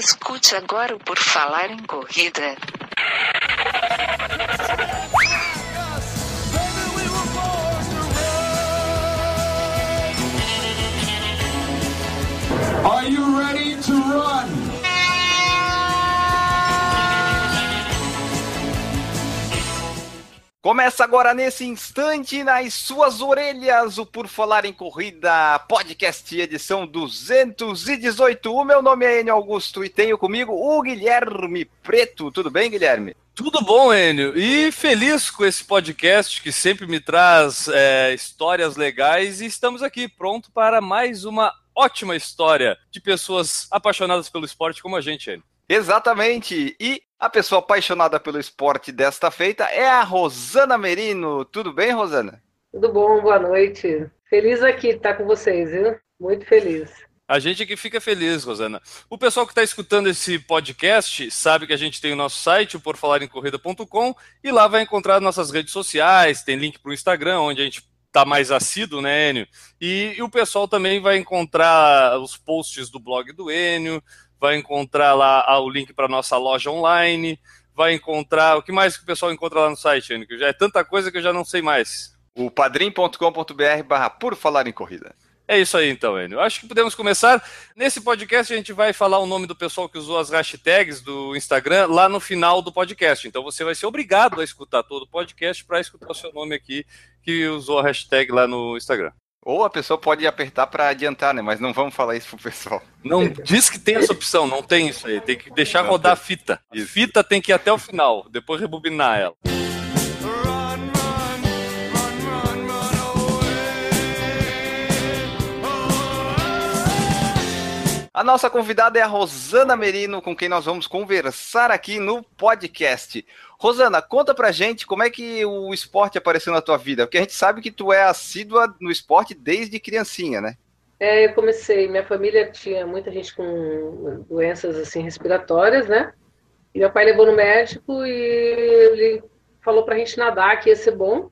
Escute agora o Por Falar em Corrida. Are you Começa agora nesse instante nas suas orelhas o Por Falar em Corrida podcast edição 218. O meu nome é Enio Augusto e tenho comigo o Guilherme Preto. Tudo bem, Guilherme? Tudo bom, Enio? E feliz com esse podcast que sempre me traz é, histórias legais e estamos aqui pronto para mais uma ótima história de pessoas apaixonadas pelo esporte como a gente, Enio. Exatamente. E a pessoa apaixonada pelo esporte desta feita é a Rosana Merino. Tudo bem, Rosana? Tudo bom, boa noite. Feliz aqui estar com vocês, viu? Muito feliz. A gente aqui fica feliz, Rosana. O pessoal que está escutando esse podcast sabe que a gente tem o nosso site, o porfalarencorrida.com, e lá vai encontrar nossas redes sociais, tem link para o Instagram, onde a gente tá mais assíduo, né, Enio? E, e, o pessoal também vai encontrar os posts do blog do Enio, vai encontrar lá o link para nossa loja online, vai encontrar. O que mais que o pessoal encontra lá no site, Enio? Que já é tanta coisa que eu já não sei mais. O padrim.com.br barra por falar em corrida. É isso aí então, Enio. Acho que podemos começar. Nesse podcast a gente vai falar o nome do pessoal que usou as hashtags do Instagram lá no final do podcast. Então você vai ser obrigado a escutar todo o podcast para escutar o seu nome aqui que usou a hashtag lá no Instagram. Ou a pessoa pode apertar para adiantar, né? Mas não vamos falar isso pro pessoal. Não diz que tem essa opção, não tem isso aí. Tem que deixar rodar a fita. A fita tem que ir até o final, depois rebobinar ela. A nossa convidada é a Rosana Merino, com quem nós vamos conversar aqui no podcast. Rosana, conta pra gente como é que o esporte apareceu na tua vida, porque a gente sabe que tu é assídua no esporte desde criancinha, né? É, eu comecei, minha família tinha muita gente com doenças assim respiratórias, né? E meu pai levou no médico e ele falou pra gente nadar, que ia ser bom.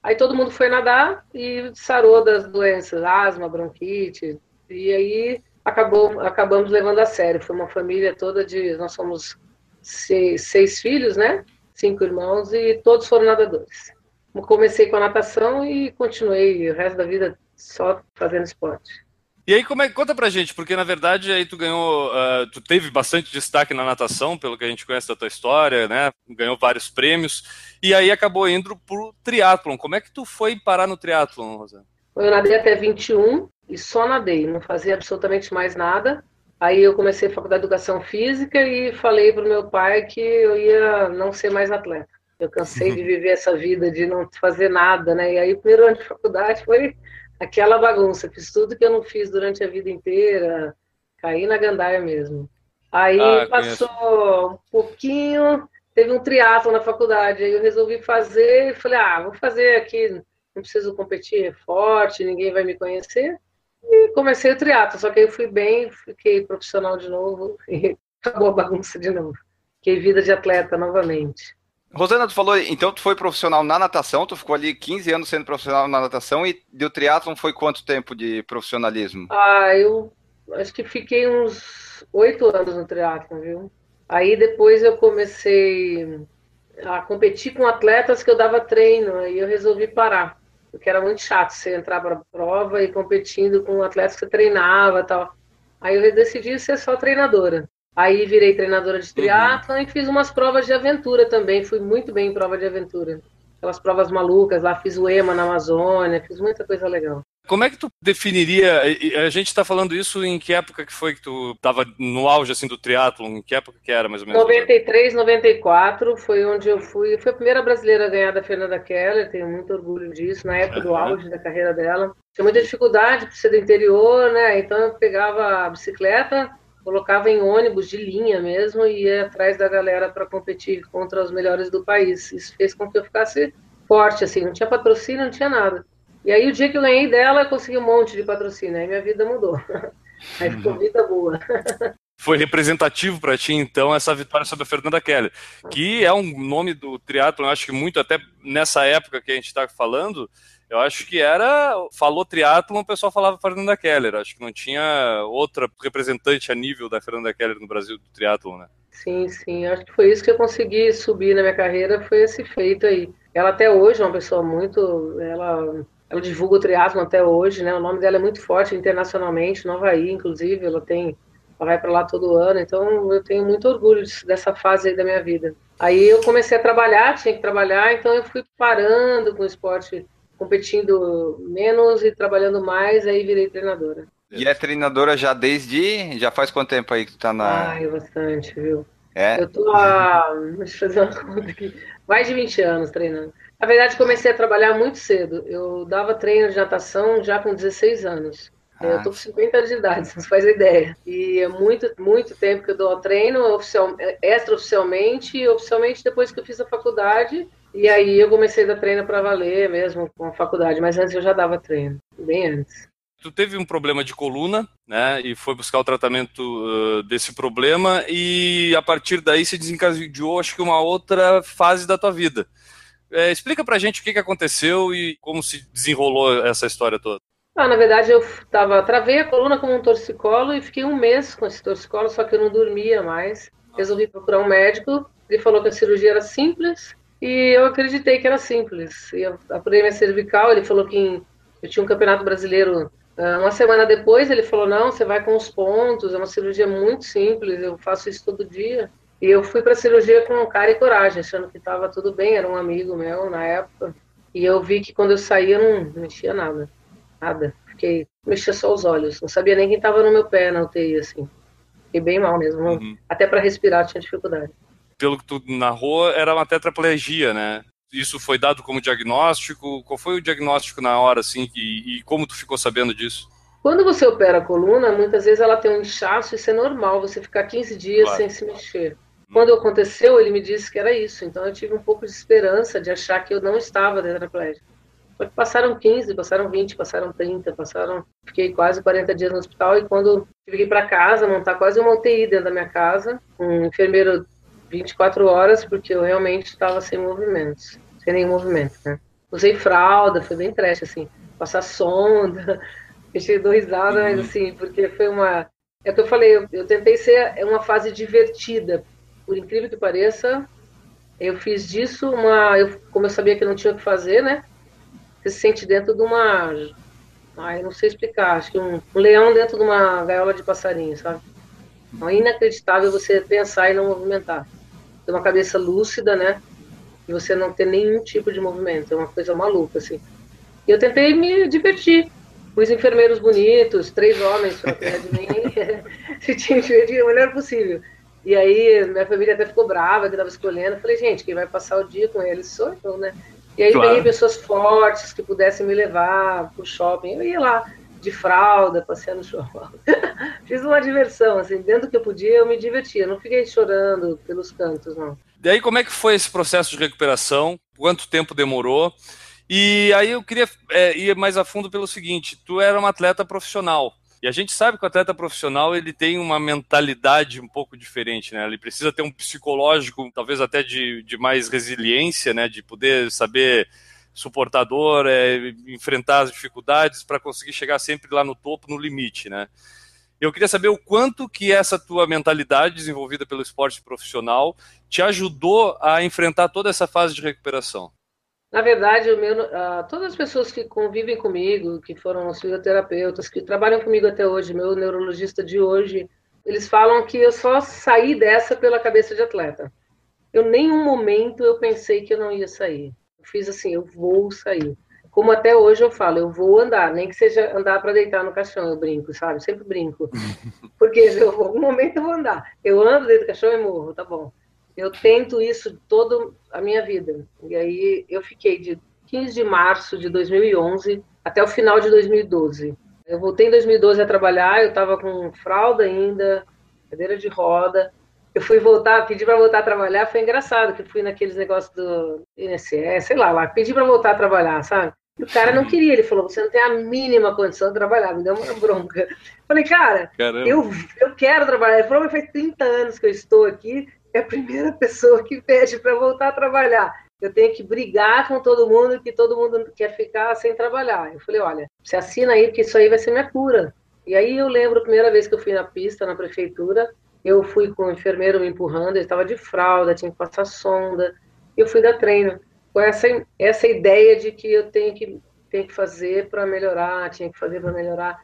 Aí todo mundo foi nadar e sarou das doenças, asma, bronquite. E aí acabou, acabamos levando a sério. Foi uma família toda de. Nós somos seis, seis filhos, né? Cinco irmãos e todos foram nadadores. Comecei com a natação e continuei o resto da vida só fazendo esporte. E aí, como é, conta pra gente, porque na verdade aí tu ganhou, uh, tu teve bastante destaque na natação, pelo que a gente conhece da tua história, né? Ganhou vários prêmios, e aí acabou indo pro triatlon. Como é que tu foi parar no triatlon, Rosana? Eu nadei até 21, e só nadei, não fazia absolutamente mais nada. Aí eu comecei a faculdade de educação física e falei para o meu pai que eu ia não ser mais atleta. Eu cansei de viver essa vida de não fazer nada, né? E aí o primeiro ano de faculdade foi aquela bagunça. Fiz tudo que eu não fiz durante a vida inteira, caí na gandaia mesmo. Aí ah, passou conheço. um pouquinho, teve um triatlo na faculdade, aí eu resolvi fazer e falei, ah, vou fazer aqui, não preciso competir forte, ninguém vai me conhecer. E comecei o triatlo, só que aí eu fui bem, fiquei profissional de novo e acabou a bagunça de novo. Fiquei vida de atleta novamente. Rosana, tu falou, então tu foi profissional na natação, tu ficou ali 15 anos sendo profissional na natação e do triatlon foi quanto tempo de profissionalismo? Ah, eu acho que fiquei uns oito anos no triatlon, viu? Aí depois eu comecei a competir com atletas que eu dava treino, aí eu resolvi parar porque era muito chato você entrar para a prova e competindo com atletas que você treinava tal. Aí eu decidi ser só treinadora. Aí virei treinadora de triatlo uhum. e fiz umas provas de aventura também. Fui muito bem em prova de aventura. Aquelas provas malucas lá, fiz o EMA na Amazônia, fiz muita coisa legal. Como é que tu definiria? A gente está falando isso em que época que foi que tu estava no auge assim do triatlon? Em que época que era mais ou menos? 93, 94 foi onde eu fui. Fui a primeira brasileira a ganhar da Fernanda Keller. Tenho muito orgulho disso. Na época do auge da carreira dela, tinha muita dificuldade por ser do interior, né? Então eu pegava a bicicleta, colocava em ônibus de linha mesmo e ia atrás da galera para competir contra os melhores do país. Isso fez com que eu ficasse forte, assim. Não tinha patrocínio, não tinha nada. E aí o dia que eu ganhei dela, eu consegui um monte de patrocínio, aí minha vida mudou. Aí ficou uhum. vida boa. Foi representativo para ti, então, essa vitória sobre a Fernanda Keller, que é um nome do triatlo, eu acho que muito até nessa época que a gente está falando, Eu acho que era. Falou triatlon, o pessoal falava Fernanda Keller. Acho que não tinha outra representante a nível da Fernanda Keller no Brasil do triatlon, né? Sim, sim. Acho que foi isso que eu consegui subir na minha carreira, foi esse feito aí. Ela até hoje é uma pessoa muito. Ela, ela divulga o triatlon até hoje, né? O nome dela é muito forte internacionalmente, no Havaí, inclusive. Ela tem. Ela vai para lá todo ano, então eu tenho muito orgulho dessa fase aí da minha vida. Aí eu comecei a trabalhar, tinha que trabalhar, então eu fui parando com o esporte competindo menos e trabalhando mais, aí virei treinadora. E é treinadora já desde. Já faz quanto tempo aí que tu tá na. Ai, bastante, viu? É? Eu tô há. Deixa eu fazer uma conta aqui. Mais de 20 anos treinando. Na verdade, comecei a trabalhar muito cedo. Eu dava treino de natação já com 16 anos. Ah. Eu tô com 50 anos de idade, você faz ideia. E é muito, muito tempo que eu dou treino, oficial, extra-oficialmente, e oficialmente depois que eu fiz a faculdade. E aí eu comecei a dar treino para valer mesmo com a faculdade, mas antes eu já dava treino, bem antes. Tu teve um problema de coluna, né? E foi buscar o tratamento uh, desse problema, e a partir daí se desencadeou, acho que, uma outra fase da tua vida. É, explica pra gente o que, que aconteceu e como se desenrolou essa história toda. Ah, na verdade, eu tava, travei a coluna com um torcicolo e fiquei um mês com esse torcicolo, só que eu não dormia mais. Resolvi procurar um médico, ele falou que a cirurgia era simples, e eu acreditei que era simples. E eu apurei minha cervical, ele falou que eu tinha um campeonato brasileiro uh, uma semana depois, ele falou, não, você vai com os pontos, é uma cirurgia muito simples, eu faço isso todo dia. E eu fui para a cirurgia com cara e coragem, achando que estava tudo bem, era um amigo meu na época. E eu vi que quando eu saía eu não mexia nada, nada. Fiquei, mexia só os olhos, não sabia nem quem estava no meu pé na UTI, assim. Fiquei bem mal mesmo, Uhum. até para respirar tinha dificuldade. Pelo que tu narrou, era uma tetraplegia, né? Isso foi dado como diagnóstico? Qual foi o diagnóstico na hora, assim, e, e como tu ficou sabendo disso? Quando você opera a coluna, muitas vezes ela tem um inchaço, isso é normal, você ficar 15 dias Claro. sem se mexer. Quando aconteceu, ele me disse que era isso, então eu tive um pouco de esperança de achar que eu não estava tetraplégico. Só que passaram 15, passaram 20, passaram 30, passaram. Fiquei quase 40 dias no hospital e quando tive que ir para casa, montar quase uma UTI dentro da minha casa, um enfermeiro 24 horas, porque eu realmente estava sem movimentos, sem nenhum movimento, né? Usei fralda, foi bem trash, assim, passar sonda, eu dou risada, mas assim, porque foi uma. É o que eu falei, eu, eu tentei ser uma fase divertida, por incrível que pareça, eu fiz disso uma. Eu, como eu sabia que não tinha o que fazer, né? Você se sente dentro de uma. Ai, não sei explicar, acho que um, um leão dentro de uma gaiola de passarinho, sabe? É inacreditável você pensar e não movimentar. Ter uma cabeça lúcida, né? E você não ter nenhum tipo de movimento. É uma coisa maluca, assim. E eu tentei me divertir. Os enfermeiros bonitos, três homens pra perto de mim, se tinha divertir o melhor possível. E aí, minha família até ficou brava que estava escolhendo. Eu falei, gente, quem vai passar o dia com eles sou eu, né? E aí Claro. peguei pessoas fortes que pudessem me levar pro shopping. Eu ia lá de fralda, passeando no shopping. Fiz uma diversão, assim, dentro do que eu podia, eu me divertia. Não fiquei chorando pelos cantos, não. Daí, como é que foi esse processo de recuperação? Quanto tempo demorou? E aí eu queria é, ir mais a fundo pelo seguinte: tu era uma atleta profissional. E a gente sabe que o atleta profissional ele tem uma mentalidade um pouco diferente, né? Ele precisa ter um psicológico, talvez até de, de mais resiliência, né? De poder saber suportar dor, é, enfrentar as dificuldades para conseguir chegar sempre lá no topo, no limite, né? Eu queria saber o quanto que essa tua mentalidade desenvolvida pelo esporte profissional te ajudou a enfrentar toda essa fase de recuperação. Na verdade, o meu, ah, todas as pessoas que convivem comigo, que foram os fisioterapeutas, que trabalham comigo até hoje, meu neurologista de hoje, eles falam que eu só saí dessa pela cabeça de atleta. Eu nenhum momento eu pensei que eu não ia sair. Eu fiz assim, eu vou sair. Como até hoje eu falo, eu vou andar, nem que seja andar para deitar no caixão, eu brinco, sabe? Sempre brinco. Porque eu, em algum momento eu vou andar. Eu ando dentro do caixão e morro, tá bom. Eu tento isso toda a minha vida. E aí eu fiquei de 15 de março de 2011 até o final de 2012. Eu voltei em 2012 a trabalhar, eu estava com fralda ainda, cadeira de roda. Eu fui voltar, pedi para voltar a trabalhar, foi engraçado, que eu fui naqueles negócios do INSS, sei lá, lá, pedi para voltar a trabalhar, sabe? E o cara não queria, ele falou: você não tem a mínima condição de trabalhar, me deu uma bronca. Falei, cara, Caramba. eu, eu quero trabalhar. Ele falou, mas faz 30 anos que eu estou aqui, é a primeira pessoa que pede para voltar a trabalhar. eu tenho que brigar com todo mundo, que todo mundo quer ficar sem trabalhar. Eu falei, olha, você assina aí, porque isso aí vai ser minha cura. E aí eu lembro a primeira vez que eu fui na pista, na prefeitura, eu fui com o enfermeiro me empurrando, ele estava de fralda, tinha que passar sonda, eu fui dar treino. Com essa, essa ideia de que eu tenho que, tenho que fazer para melhorar, tinha que fazer para melhorar.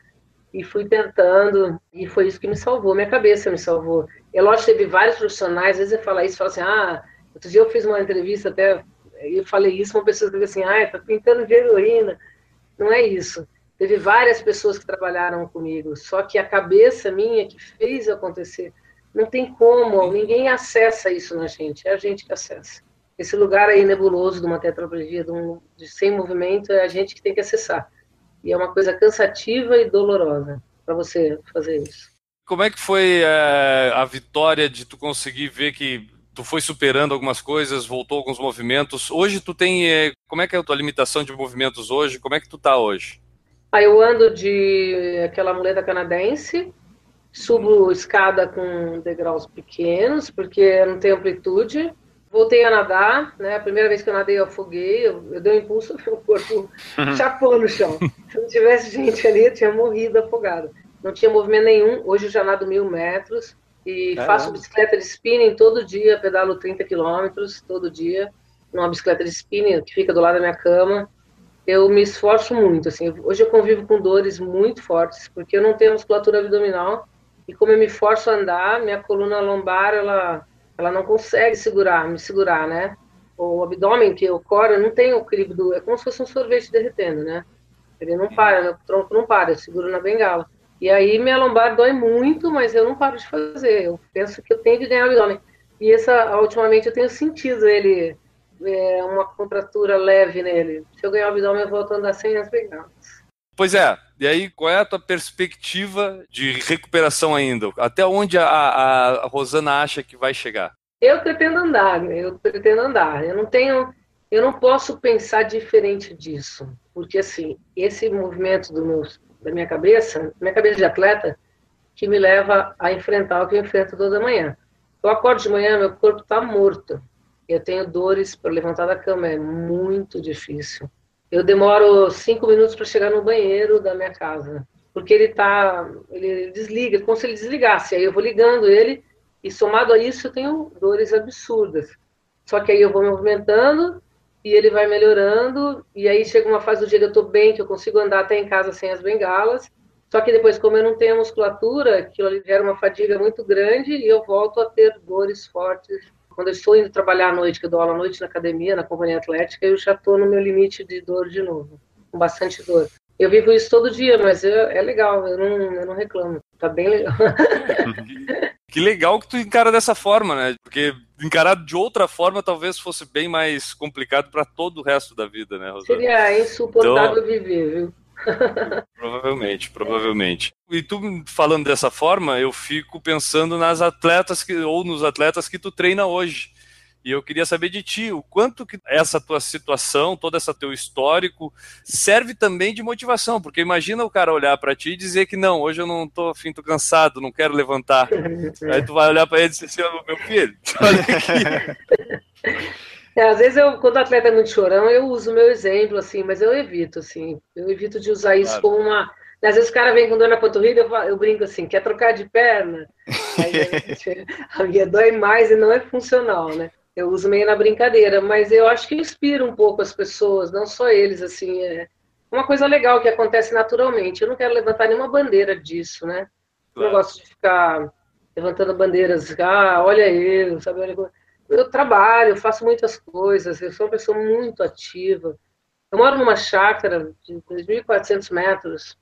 E fui tentando, e foi isso que me salvou, minha cabeça me salvou. É lógico, teve vários profissionais, às vezes você fala isso, fala assim, ah, Outro dia eu fiz uma entrevista até, e falei isso, uma pessoa disse assim, ah, tá pintando de heroína. Não é isso. Teve várias pessoas que trabalharam comigo, só que a cabeça minha que fez acontecer. Não tem como, ninguém acessa isso na gente, é a gente que acessa. Esse lugar aí nebuloso de uma tetraplegia, de, um, de sem movimento, é a gente que tem que acessar. E é uma coisa cansativa e dolorosa para você fazer isso. Como é que foi é, a vitória de tu conseguir ver que tu foi superando algumas coisas, voltou alguns movimentos. Hoje tu tem, eh, como é que é a tua limitação de movimentos hoje? Como é que tu tá hoje? Ah, eu ando de aquela muleta canadense, subo escada com degraus pequenos, porque não tem amplitude. Voltei a nadar, né? A primeira vez que eu nadei, eu afoguei, eu, eu dei um impulso, meu corpo chapou no chão. Se não tivesse gente ali, eu tinha morrido afogado. Não tinha movimento nenhum. Hoje eu já nado mil metros e Caramba. faço bicicleta de spinning todo dia, pedalo 30 quilômetros todo dia, numa bicicleta de spinning que fica do lado da minha cama. Eu me esforço muito, assim, hoje eu convivo com dores muito fortes, porque eu não tenho musculatura abdominal, e como eu me forço a andar, minha coluna lombar, ela, ela não consegue segurar, me segurar, né? O abdômen, que o core, não tem o equilíbrio, do, é como se fosse um sorvete derretendo, né? Ele não para, meu tronco não para, eu seguro na bengala. E aí minha lombar dói muito, mas eu não paro de fazer. Eu penso que eu tenho que ganhar o abdômen. E essa, ultimamente, eu tenho sentido ele, é, uma contratura leve nele. Se eu ganhar o abdômen, eu volto a andar sem as pegadas. Pois é. E aí, qual é a tua perspectiva de recuperação ainda? Até onde a, a, a Rosana acha que vai chegar? Eu pretendo andar, né? eu pretendo andar. Eu não tenho, eu não posso pensar diferente disso, porque assim, esse movimento do meu da minha cabeça, minha cabeça de atleta, que me leva a enfrentar o que eu enfrento toda manhã. Eu acordo de manhã, meu corpo está morto. Eu tenho dores para levantar da cama, é muito difícil. Eu demoro cinco minutos para chegar no banheiro da minha casa, porque ele tá, ele desliga, como se ele desligasse. Aí eu vou ligando ele e somado a isso eu tenho dores absurdas. Só que aí eu vou me movimentando e ele vai melhorando, e aí chega uma fase do dia que eu estou bem, que eu consigo andar até em casa sem as bengalas, só que depois, como eu não tenho musculatura, aquilo gera uma fadiga muito grande e eu volto a ter dores fortes. Quando eu estou indo trabalhar à noite, que eu dou aula à noite na academia, na companhia atlética, eu já estou no meu limite de dor de novo, com bastante dor. Eu vivo isso todo dia, mas é, é legal, eu não, eu não reclamo, tá bem legal. que legal que tu encara dessa forma, né? Porque encarar de outra forma talvez fosse bem mais complicado para todo o resto da vida, né, Rosana? Seria insuportável então, viver, viu? Provavelmente, provavelmente. E tu falando dessa forma, eu fico pensando nas atletas que, ou nos atletas que tu treina hoje. E eu queria saber de ti, o quanto que essa tua situação, todo esse teu histórico, serve também de motivação, porque imagina o cara olhar para ti e dizer que não, hoje eu não tô afim, tô cansado, não quero levantar. Aí tu vai olhar para ele e dizer assim, meu filho, olha aqui. É, às vezes eu, quando o atleta é muito chorão, eu uso o meu exemplo, assim, mas eu evito, assim, eu evito de usar isso claro. como uma. Às vezes o cara vem com dor na panturrilha, eu, eu brinco assim, quer trocar de perna? Aí, a minha dói mais e não é funcional, né? eu uso meio na brincadeira, mas eu acho que inspira um pouco as pessoas, não só eles, assim, é uma coisa legal que acontece naturalmente. Eu não quero levantar nenhuma bandeira disso, né? Eu não gosto de ficar levantando bandeiras, ah, olha ele, sabe? Eu trabalho, eu faço muitas coisas, eu sou uma pessoa muito ativa. Eu moro numa chácara de 2.400 metros,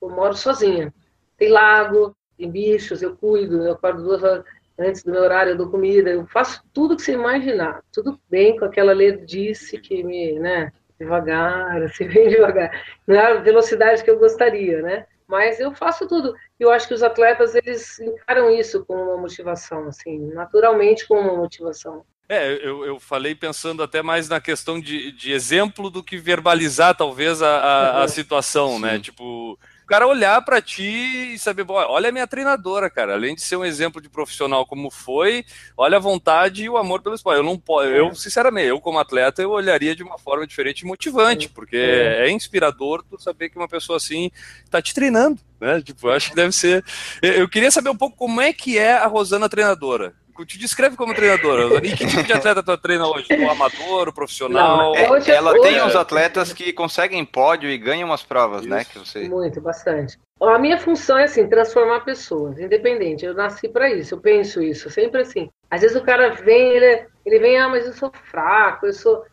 eu moro sozinha. Tem lago, tem bichos, eu cuido, eu acordo duas horas antes do meu horário, eu dou comida, eu faço tudo que você imaginar, tudo bem com aquela lerdice que me, né, devagar, assim, bem devagar, não é a velocidade que eu gostaria, né, mas eu faço tudo, e eu acho que os atletas, eles encaram isso como uma motivação, assim, naturalmente como uma motivação. É, eu, eu falei pensando até mais na questão de, de exemplo do que verbalizar, talvez, a, a, a situação, né? Tipo, cara olhar para ti e saber, olha a minha treinadora, cara, além de ser um exemplo de profissional como foi, olha a vontade e o amor pelo esporte. Eu não posso, eu sinceramente, eu como atleta, eu olharia de uma forma diferente e motivante, porque é. é inspirador tu saber que uma pessoa assim tá te treinando, né? Tipo, eu acho que deve ser. Eu queria saber um pouco como é que é a Rosana treinadora te descreve como treinadora. E que tipo de atleta tu treina hoje? O amador, o profissional? Não, é, hoje, ela hoje, tem uns atletas que conseguem pódio e ganham umas provas, né, Isso. né? Que você... Muito, bastante. A minha função é assim, transformar pessoas, independente. Eu nasci para isso, eu penso isso, sempre assim. Às vezes o cara vem, ele, ele vem, ah, mas eu sou fraco, eu sou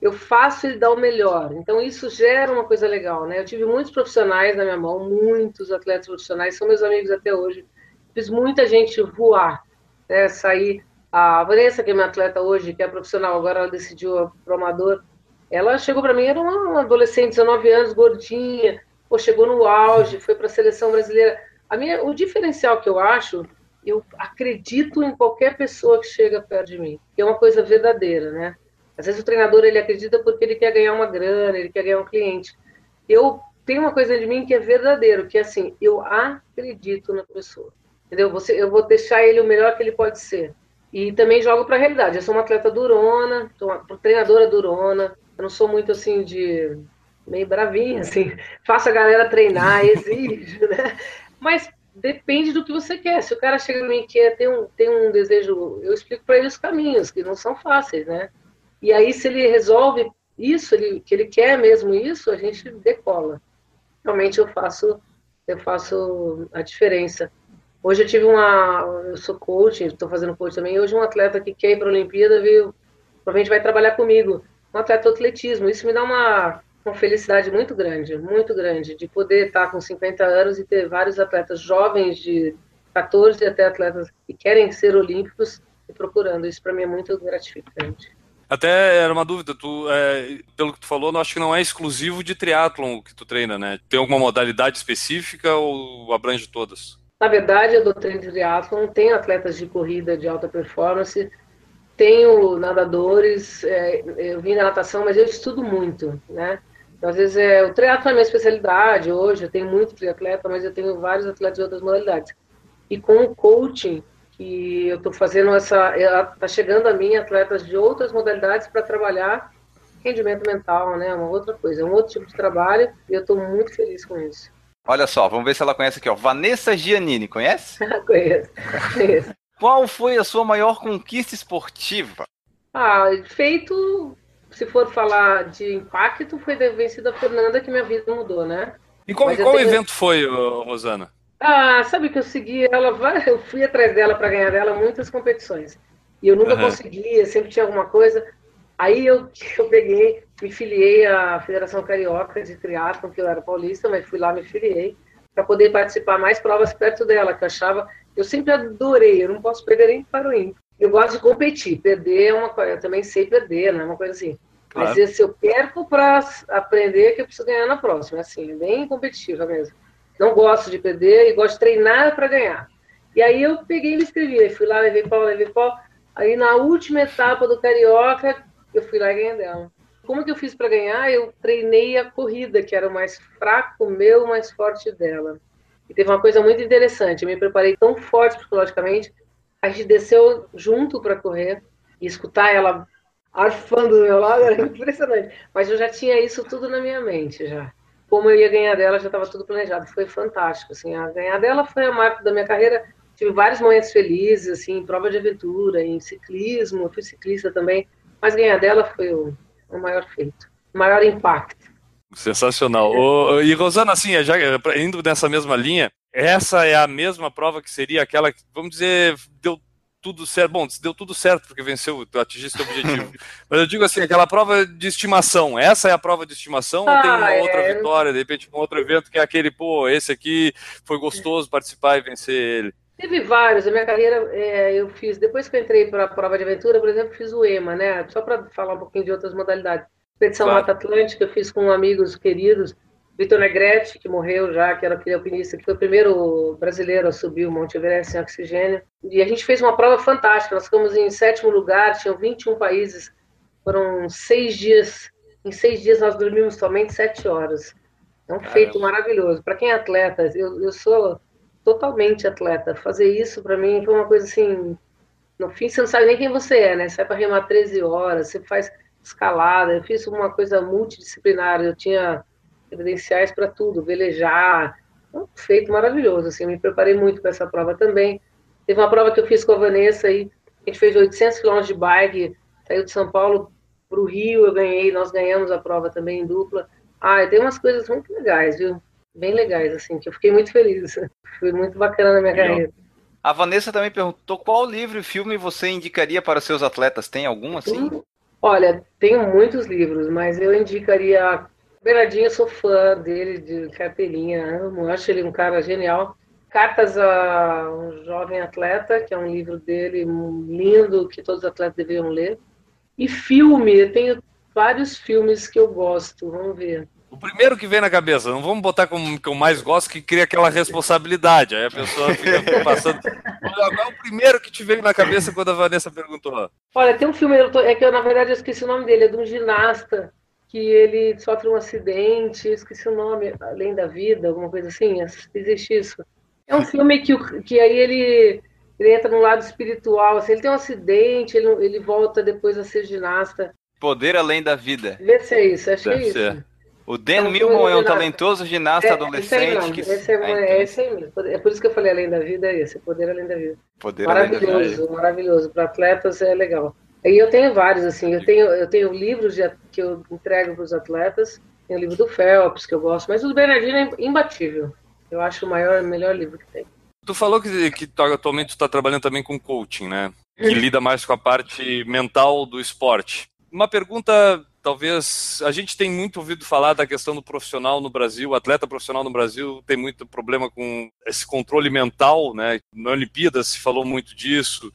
eu faço ele dar o melhor. Então isso gera uma coisa legal, né? Eu tive muitos profissionais na minha mão, muitos atletas profissionais, são meus amigos até hoje. Fiz muita gente voar sair. A Vanessa, que é minha atleta hoje, que é profissional, agora ela decidiu pro amador. Ela chegou para mim, era uma adolescente, 19 anos, gordinha, pô, chegou no auge, foi para a seleção brasileira. A minha, o diferencial que eu acho, eu acredito em qualquer pessoa que chega perto de mim, que é uma coisa verdadeira, né? Às vezes o treinador ele acredita porque ele quer ganhar uma grana, ele quer ganhar um cliente. Eu tenho uma coisa de mim que é verdadeiro, que é assim, eu acredito na pessoa. Entendeu? Você, eu vou deixar ele o melhor que ele pode ser. E também jogo para a realidade. Eu sou uma atleta durona, uma treinadora durona. Eu não sou muito assim de meio bravinha, assim. Faço a galera treinar, exijo, né? Mas depende do que você quer. Se o cara chega em mim e quer ter um, ter um desejo, eu explico para ele os caminhos, que não são fáceis, né? E aí, se ele resolve isso, ele, que ele quer mesmo isso, a gente decola. Realmente eu faço, eu faço a diferença. Hoje eu tive uma. Eu sou coach, estou fazendo coach também. Hoje um atleta que quer ir para a Olimpíada veio, provavelmente vai trabalhar comigo. Um atleta de atletismo. Isso me dá uma, uma felicidade muito grande, muito grande, de poder estar com 50 anos e ter vários atletas jovens de 14 até atletas que querem ser olímpicos e procurando. Isso para mim é muito gratificante. Até era uma dúvida, tu, é, pelo que tu falou, eu acho que não é exclusivo de triatlon que tu treina, né? Tem alguma modalidade específica ou abrange todas? Na verdade, eu dou treino de triatlon, tenho atletas de corrida de alta performance, tenho nadadores, é, eu vim da natação, mas eu estudo muito, né? Então, às vezes, é, o triatlo é a minha especialidade hoje, eu tenho muito triatleta, mas eu tenho vários atletas de outras modalidades. E com o coaching, que eu estou fazendo essa... Está chegando a mim atletas de outras modalidades para trabalhar rendimento mental, né? Uma outra coisa, é um outro tipo de trabalho e eu estou muito feliz com isso. Olha só, vamos ver se ela conhece aqui, ó. Vanessa Giannini, conhece? conheço, conheço. Qual foi a sua maior conquista esportiva? Ah, feito, se for falar de impacto, foi ter vencido a Fernanda que minha vida mudou, né? E qual, qual tenho... evento foi, Rosana? Ah, sabe que eu segui ela, eu fui atrás dela para ganhar dela muitas competições. E eu nunca uhum. conseguia, sempre tinha alguma coisa. Aí eu, eu peguei, me filiei à Federação Carioca de Triatlo, que eu era paulista, mas fui lá, me filiei, para poder participar mais provas perto dela, que eu achava. Eu sempre adorei, eu não posso perder nem para o ímpio. Eu gosto de competir, perder é uma coisa, eu também sei perder, não é uma coisa assim. Claro. Mas se eu perco para aprender, que eu preciso ganhar na próxima, assim, bem competitiva mesmo. Não gosto de perder e gosto de treinar para ganhar. E aí eu peguei e me inscrevi, fui lá, levei pau, levei pau. Aí na última etapa do Carioca, eu fui lá e ganhei dela. Como que eu fiz para ganhar? Eu treinei a corrida, que era o mais fraco meu, mais forte dela. E teve uma coisa muito interessante, eu me preparei tão forte psicologicamente, a gente desceu junto para correr e escutar ela arfando do meu lado era impressionante. Mas eu já tinha isso tudo na minha mente já. Como eu ia ganhar dela, já estava tudo planejado. Foi fantástico, assim. A ganhar dela foi a marca da minha carreira. Tive vários momentos felizes, assim, em prova de aventura, em ciclismo. Eu fui ciclista também. Mas ganhar dela foi o, o maior feito, o maior impacto. Sensacional. o, e Rosana, assim, já indo nessa mesma linha, essa é a mesma prova que seria aquela que, vamos dizer, deu tudo certo. Bom, deu tudo certo porque venceu, atingiste o objetivo. Mas eu digo assim, aquela prova de estimação. Essa é a prova de estimação ah, ou tem uma é... outra vitória, de repente um outro evento que é aquele, pô, esse aqui foi gostoso participar e vencer ele? Teve vários. A minha carreira, é, eu fiz, depois que eu entrei para a prova de aventura, por exemplo, fiz o EMA, né? Só para falar um pouquinho de outras modalidades. Expedição claro. Mata Atlântica, eu fiz com amigos queridos. Vitor Negrete, que morreu já, que era aquele alpinista, que foi o primeiro brasileiro a subir o Monte Everest sem oxigênio. E a gente fez uma prova fantástica. Nós ficamos em sétimo lugar, tinham 21 países. Foram seis dias. Em seis dias nós dormimos somente sete horas. É um feito maravilhoso. Para quem é atleta, eu, eu sou totalmente atleta. Fazer isso para mim foi uma coisa assim. No fim, você não sabe nem quem você é, né? Você vai para remar 13 horas, você faz escalada. Eu fiz uma coisa multidisciplinar. Eu tinha credenciais para tudo, velejar. Um feito maravilhoso. Assim, me preparei muito para essa prova também. Teve uma prova que eu fiz com a Vanessa aí. A gente fez 800 quilômetros de bike, saiu de São Paulo para o Rio. Eu ganhei, nós ganhamos a prova também em dupla. Ah, tem umas coisas muito legais, viu? Bem legais, assim, que eu fiquei muito feliz. Foi muito bacana na minha Legal. carreira. A Vanessa também perguntou qual livro e filme você indicaria para seus atletas. Tem algum assim? Olha, tenho muitos livros, mas eu indicaria. Bernardinho, sou fã dele, de carteirinha, amo, acho ele um cara genial. Cartas a um Jovem Atleta, que é um livro dele lindo, que todos os atletas deveriam ler. E filme, eu tenho vários filmes que eu gosto, vamos ver. O primeiro que vem na cabeça, não vamos botar como que eu mais gosto, que cria aquela responsabilidade. Aí a pessoa fica passando. Qual é o primeiro que te veio na cabeça quando a Vanessa perguntou? Olha, tem um filme, é que eu, na verdade, eu esqueci o nome dele, é de um ginasta que ele sofre um acidente, esqueci o nome, Além da Vida, alguma coisa assim, existe isso. É um filme que, que aí ele, ele entra no lado espiritual, assim, ele tem um acidente, ele, ele volta depois a ser ginasta. Poder Além da Vida. Vê se é isso, achei Deve isso. Ser. O Dan é Milman é um talentoso ginasta é, adolescente. Esse, que... é, esse é, mesmo. É por isso que eu falei além da vida, é esse, poder além da vida. Poder maravilhoso, além da vida. maravilhoso. Para atletas é legal. E eu tenho vários, assim, eu tenho, eu tenho livros de, que eu entrego para os atletas, tem o livro do Phelps, que eu gosto, mas o do Bernardino é imbatível. Eu acho o maior, melhor livro que tem. Tu falou que, que atualmente tu está trabalhando também com coaching, né? Que uhum. lida mais com a parte mental do esporte. Uma pergunta talvez a gente tem muito ouvido falar da questão do profissional no Brasil, o atleta profissional no Brasil tem muito problema com esse controle mental, né? Na Olimpíada se falou muito disso.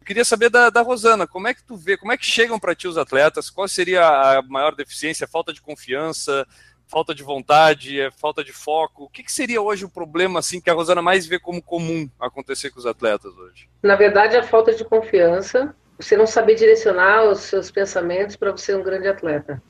Eu queria saber da, da, Rosana, como é que tu vê, como é que chegam para ti os atletas? Qual seria a maior deficiência? Falta de confiança, falta de vontade, é falta de foco? O que, que, seria hoje o problema assim que a Rosana mais vê como comum acontecer com os atletas hoje? Na verdade, a falta de confiança você não saber direcionar os seus pensamentos para você ser um grande atleta.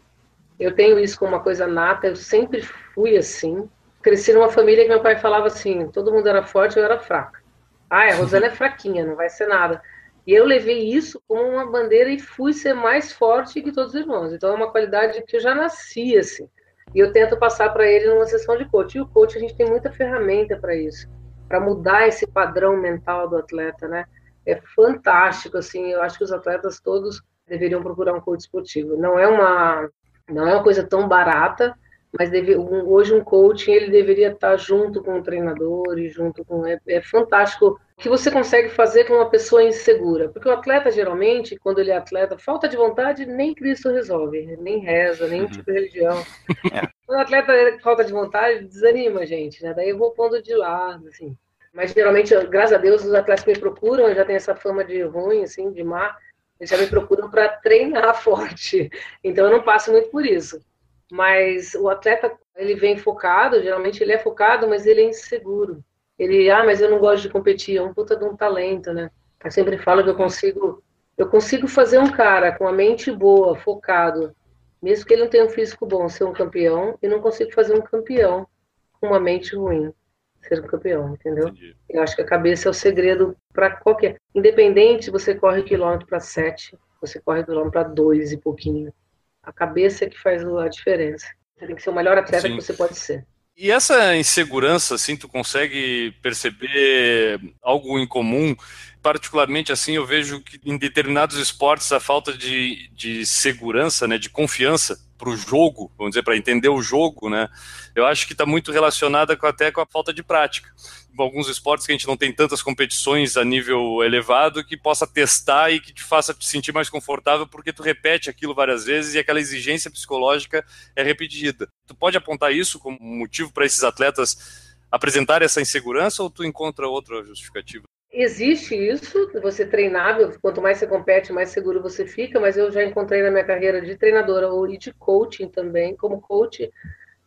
Eu tenho isso como uma coisa nata, eu sempre fui assim. Cresci numa família que meu pai falava assim: todo mundo era forte, eu era fraca. Ah, a Rosana é fraquinha, não vai ser nada. E eu levei isso como uma bandeira e fui ser mais forte que todos os irmãos. Então é uma qualidade que eu já nasci assim. E eu tento passar para ele numa sessão de coach. E o coach a gente tem muita ferramenta para isso, para mudar esse padrão mental do atleta, né? É fantástico, assim, eu acho que os atletas todos deveriam procurar um coach esportivo. Não é uma, não é uma coisa tão barata, mas deve, um, hoje um coaching ele deveria estar junto com o treinador e junto com é, é, fantástico o que você consegue fazer com uma pessoa insegura, porque o atleta geralmente quando ele é atleta falta de vontade nem Cristo resolve, nem reza, nem uhum. tipo de religião. É. Quando o atleta falta de vontade desanima gente, né? Daí eu vou pondo de lado, assim. Mas geralmente, graças a Deus, os atletas me procuram, eu já tenho essa fama de ruim, assim, de má, eles já me procuram para treinar forte. Então eu não passo muito por isso. Mas o atleta, ele vem focado, geralmente ele é focado, mas ele é inseguro. Ele, ah, mas eu não gosto de competir, é um puta de um talento, né? Eu sempre falo que eu consigo, eu consigo fazer um cara com a mente boa, focado, mesmo que ele não tenha um físico bom, ser um campeão, e não consigo fazer um campeão com uma mente ruim ser um campeão, entendeu? Entendi. Eu acho que a cabeça é o segredo para qualquer. Independente, você corre quilômetro para sete, você corre quilômetro para dois e pouquinho. A cabeça é que faz a diferença. Você tem que ser o melhor atleta Sim. que você pode ser. E essa insegurança, assim, tu consegue perceber algo em comum? Particularmente, assim, eu vejo que em determinados esportes a falta de, de segurança, né, de confiança o jogo, vamos dizer, para entender o jogo, né, eu acho que está muito relacionada com, até com a falta de prática. Alguns esportes que a gente não tem tantas competições a nível elevado que possa testar e que te faça te sentir mais confortável porque tu repete aquilo várias vezes e aquela exigência psicológica é repetida. Tu pode apontar isso como motivo para esses atletas apresentar essa insegurança ou tu encontra outra justificativa? Existe isso, você treinável, quanto mais você compete, mais seguro você fica, mas eu já encontrei na minha carreira de treinadora e de coaching também, como coach,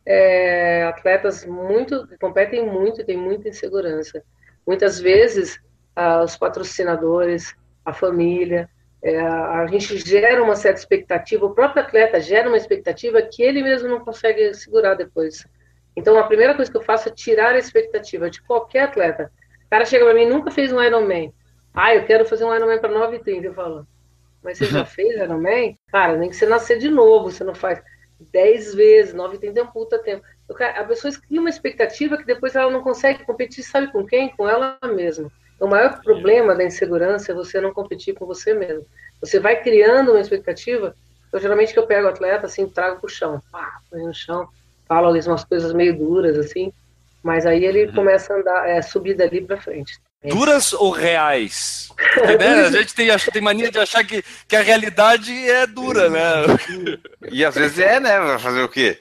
é, atletas muito competem muito e têm muita insegurança. Muitas vezes, ah, os patrocinadores, a família, é, a gente gera uma certa expectativa, o próprio atleta gera uma expectativa que ele mesmo não consegue segurar depois. Então, a primeira coisa que eu faço é tirar a expectativa de qualquer atleta. O cara chega para mim, nunca fez um Ironman. Ah, eu quero fazer um Ironman para 9h30. Eu falo, mas você já fez Ironman? Cara, nem que você nascer de novo, você não faz 10 vezes, 9h30 é um puta tempo. A pessoa cria uma expectativa que depois ela não consegue competir, sabe com quem? Com ela mesma. O maior problema da insegurança é você não competir com você mesmo. Você vai criando uma expectativa. Eu geralmente que eu pego o atleta assim, trago pro chão, pá, põe no chão, falo ali umas coisas meio duras assim, mas aí ele uhum. começa a andar, é, subir dali para frente. É. Duras ou reais? Porque, né, a gente tem, tem mania de achar que, que a realidade é dura, né? E às vezes é, né? Vai fazer o quê?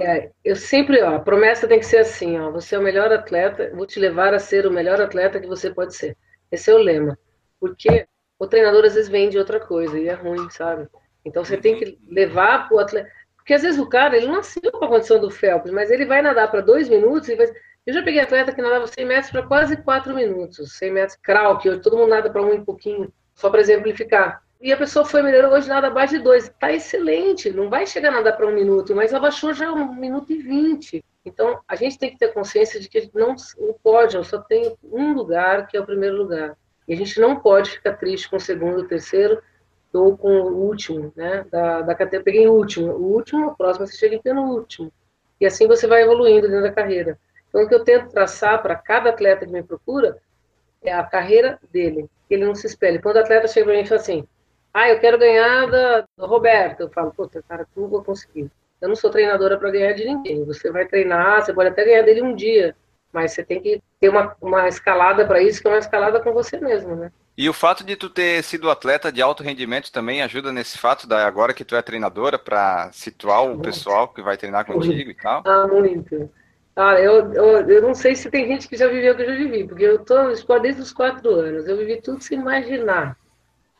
É, eu sempre, ó, a promessa tem que ser assim, ó. Você é o melhor atleta, vou te levar a ser o melhor atleta que você pode ser. Esse é o lema. Porque o treinador às vezes vende outra coisa e é ruim, sabe? Então você tem que levar pro atleta. Porque às vezes o cara, ele não nasceu com a condição do Phelps, mas ele vai nadar para dois minutos e vai eu já peguei atleta que nadava 100 metros para quase 4 minutos, 100 metros crawl, que hoje todo mundo nada para um e pouquinho, só para exemplificar. E a pessoa foi melhor hoje nada abaixo de 2. Está excelente, não vai chegar a nadar para um minuto, mas abaixou já um minuto e 20. Então, a gente tem que ter consciência de que não, pode, eu só tenho um lugar que é o primeiro lugar. E a gente não pode ficar triste com o segundo, o terceiro ou com o último, né? Da, da categoria, peguei o último. O último, o próximo você chega em penúltimo. E assim você vai evoluindo dentro da carreira. Então, o que eu tento traçar para cada atleta que me procura é a carreira dele, que ele não se espelhe. Quando o atleta chega para mim e fala assim, ah, eu quero ganhar da, do Roberto, eu falo, puta, cara, tu não vou conseguir. Eu não sou treinadora para ganhar de ninguém. Você vai treinar, você pode até ganhar dele um dia, mas você tem que ter uma, uma escalada para isso, que é uma escalada com você mesmo, né? E o fato de tu ter sido atleta de alto rendimento também ajuda nesse fato, da, agora que tu é treinadora, para situar o pessoal que vai treinar contigo e tal? Ah, muito. Ah, eu, eu, eu não sei se tem gente que já viveu o que eu já vivi, porque eu estou no esporte desde os quatro anos, eu vivi tudo sem imaginar.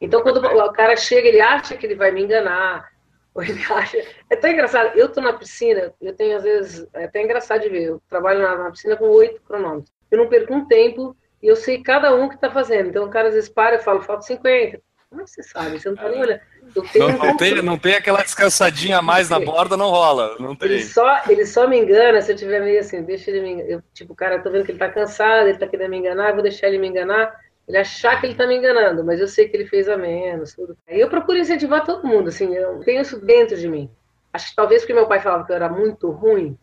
Então, quando o cara chega, ele acha que ele vai me enganar, ou ele acha... É tão engraçado, eu estou na piscina, eu tenho, às vezes, é até engraçado de ver, eu trabalho na, na piscina com oito cronômetros. Eu não perco um tempo e eu sei cada um que está fazendo. Então, o cara às vezes para e fala, falta 50. Como é que você sabe? Você não está nem olhando. Não, não, tem, não tem aquela descansadinha a mais na borda, não rola. Não tem. Ele, só, ele só me engana se eu tiver meio assim, deixa ele me enganar. Eu, tipo, cara, eu tô vendo que ele tá cansado, ele tá querendo me enganar, vou deixar ele me enganar. Ele achar que ele tá me enganando, mas eu sei que ele fez a menos. Tudo. Aí eu procuro incentivar todo mundo, assim, eu tenho isso dentro de mim. Acho que talvez porque meu pai falava que eu era muito ruim,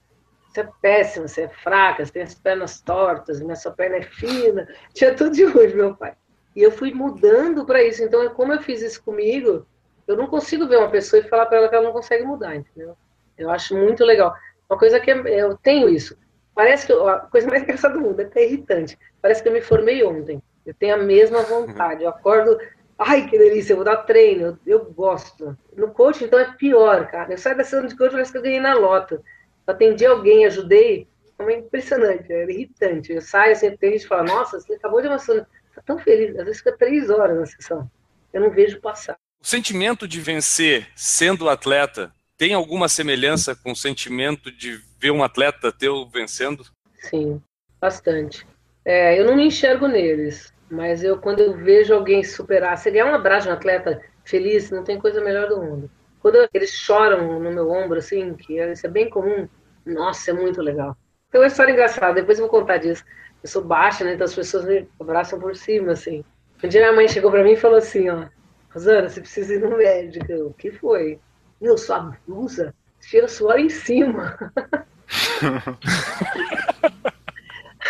você é péssima, você é fraca, você tem as pernas tortas, minha sua perna é fina, tinha tudo de ruim, meu pai. E eu fui mudando para isso. Então, como eu fiz isso comigo, eu não consigo ver uma pessoa e falar para ela que ela não consegue mudar, entendeu? Eu acho muito legal. Uma coisa que eu tenho isso. Parece que a coisa mais engraçada do mundo, é até irritante. Parece que eu me formei ontem. Eu tenho a mesma vontade. Eu acordo, ai que delícia, eu vou dar treino, eu, eu gosto. No coach, então, é pior, cara. Eu saio da sessão de coach, parece que eu ganhei na lota. Atendi alguém, ajudei, é impressionante, é irritante. Eu saio assim, tem gente que fala, nossa, você acabou de avançar, tá tão feliz, às vezes fica três horas na sessão. Eu não vejo passar. O sentimento de vencer sendo atleta tem alguma semelhança com o sentimento de ver um atleta teu vencendo? Sim, bastante. É, eu não me enxergo neles, mas eu quando eu vejo alguém superar, se ganhar um abraço de um atleta feliz, não tem coisa melhor do mundo. Quando eles choram no meu ombro, assim, que isso é bem comum, nossa, é muito legal. Tem uma história engraçada, depois eu vou contar disso. Eu sou baixa, né? Então as pessoas me abraçam por cima, assim. Um dia minha mãe chegou para mim e falou assim, ó, Rosana, você precisa ir no médico. o que foi? Meu, sua blusa cheira suor em cima.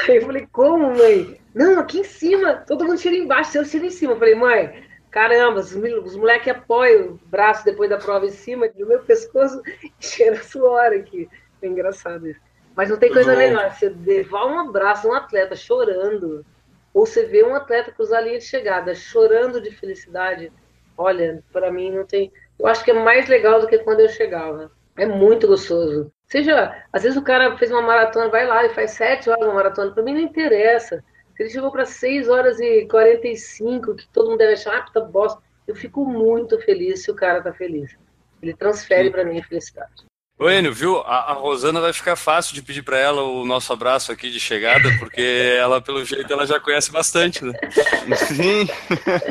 Aí eu falei, como, mãe? Não, aqui em cima, todo mundo cheira embaixo, eu cheiro em cima. Eu falei, mãe, caramba, os, os moleques apoiam o braço depois da prova em cima, do meu pescoço cheira suor aqui. É engraçado isso. Mas não tem coisa melhor, você levar um abraço um atleta chorando, ou você vê um atleta cruzar a linha de chegada chorando de felicidade, Olha, para mim não tem. Eu acho que é mais legal do que quando eu chegava. É muito gostoso. Seja, às vezes o cara fez uma maratona, vai lá e faz sete horas uma maratona. Para mim não interessa. Se ele chegou para 6 horas e 45, que todo mundo deve achar, ah, puta bosta. Eu fico muito feliz se o cara tá feliz. Ele transfere para mim a felicidade. Ô Enio, viu? A, a, Rosana vai ficar fácil de pedir para ela o nosso abraço aqui de chegada, porque ela, pelo jeito, ela já conhece bastante, né? Sim.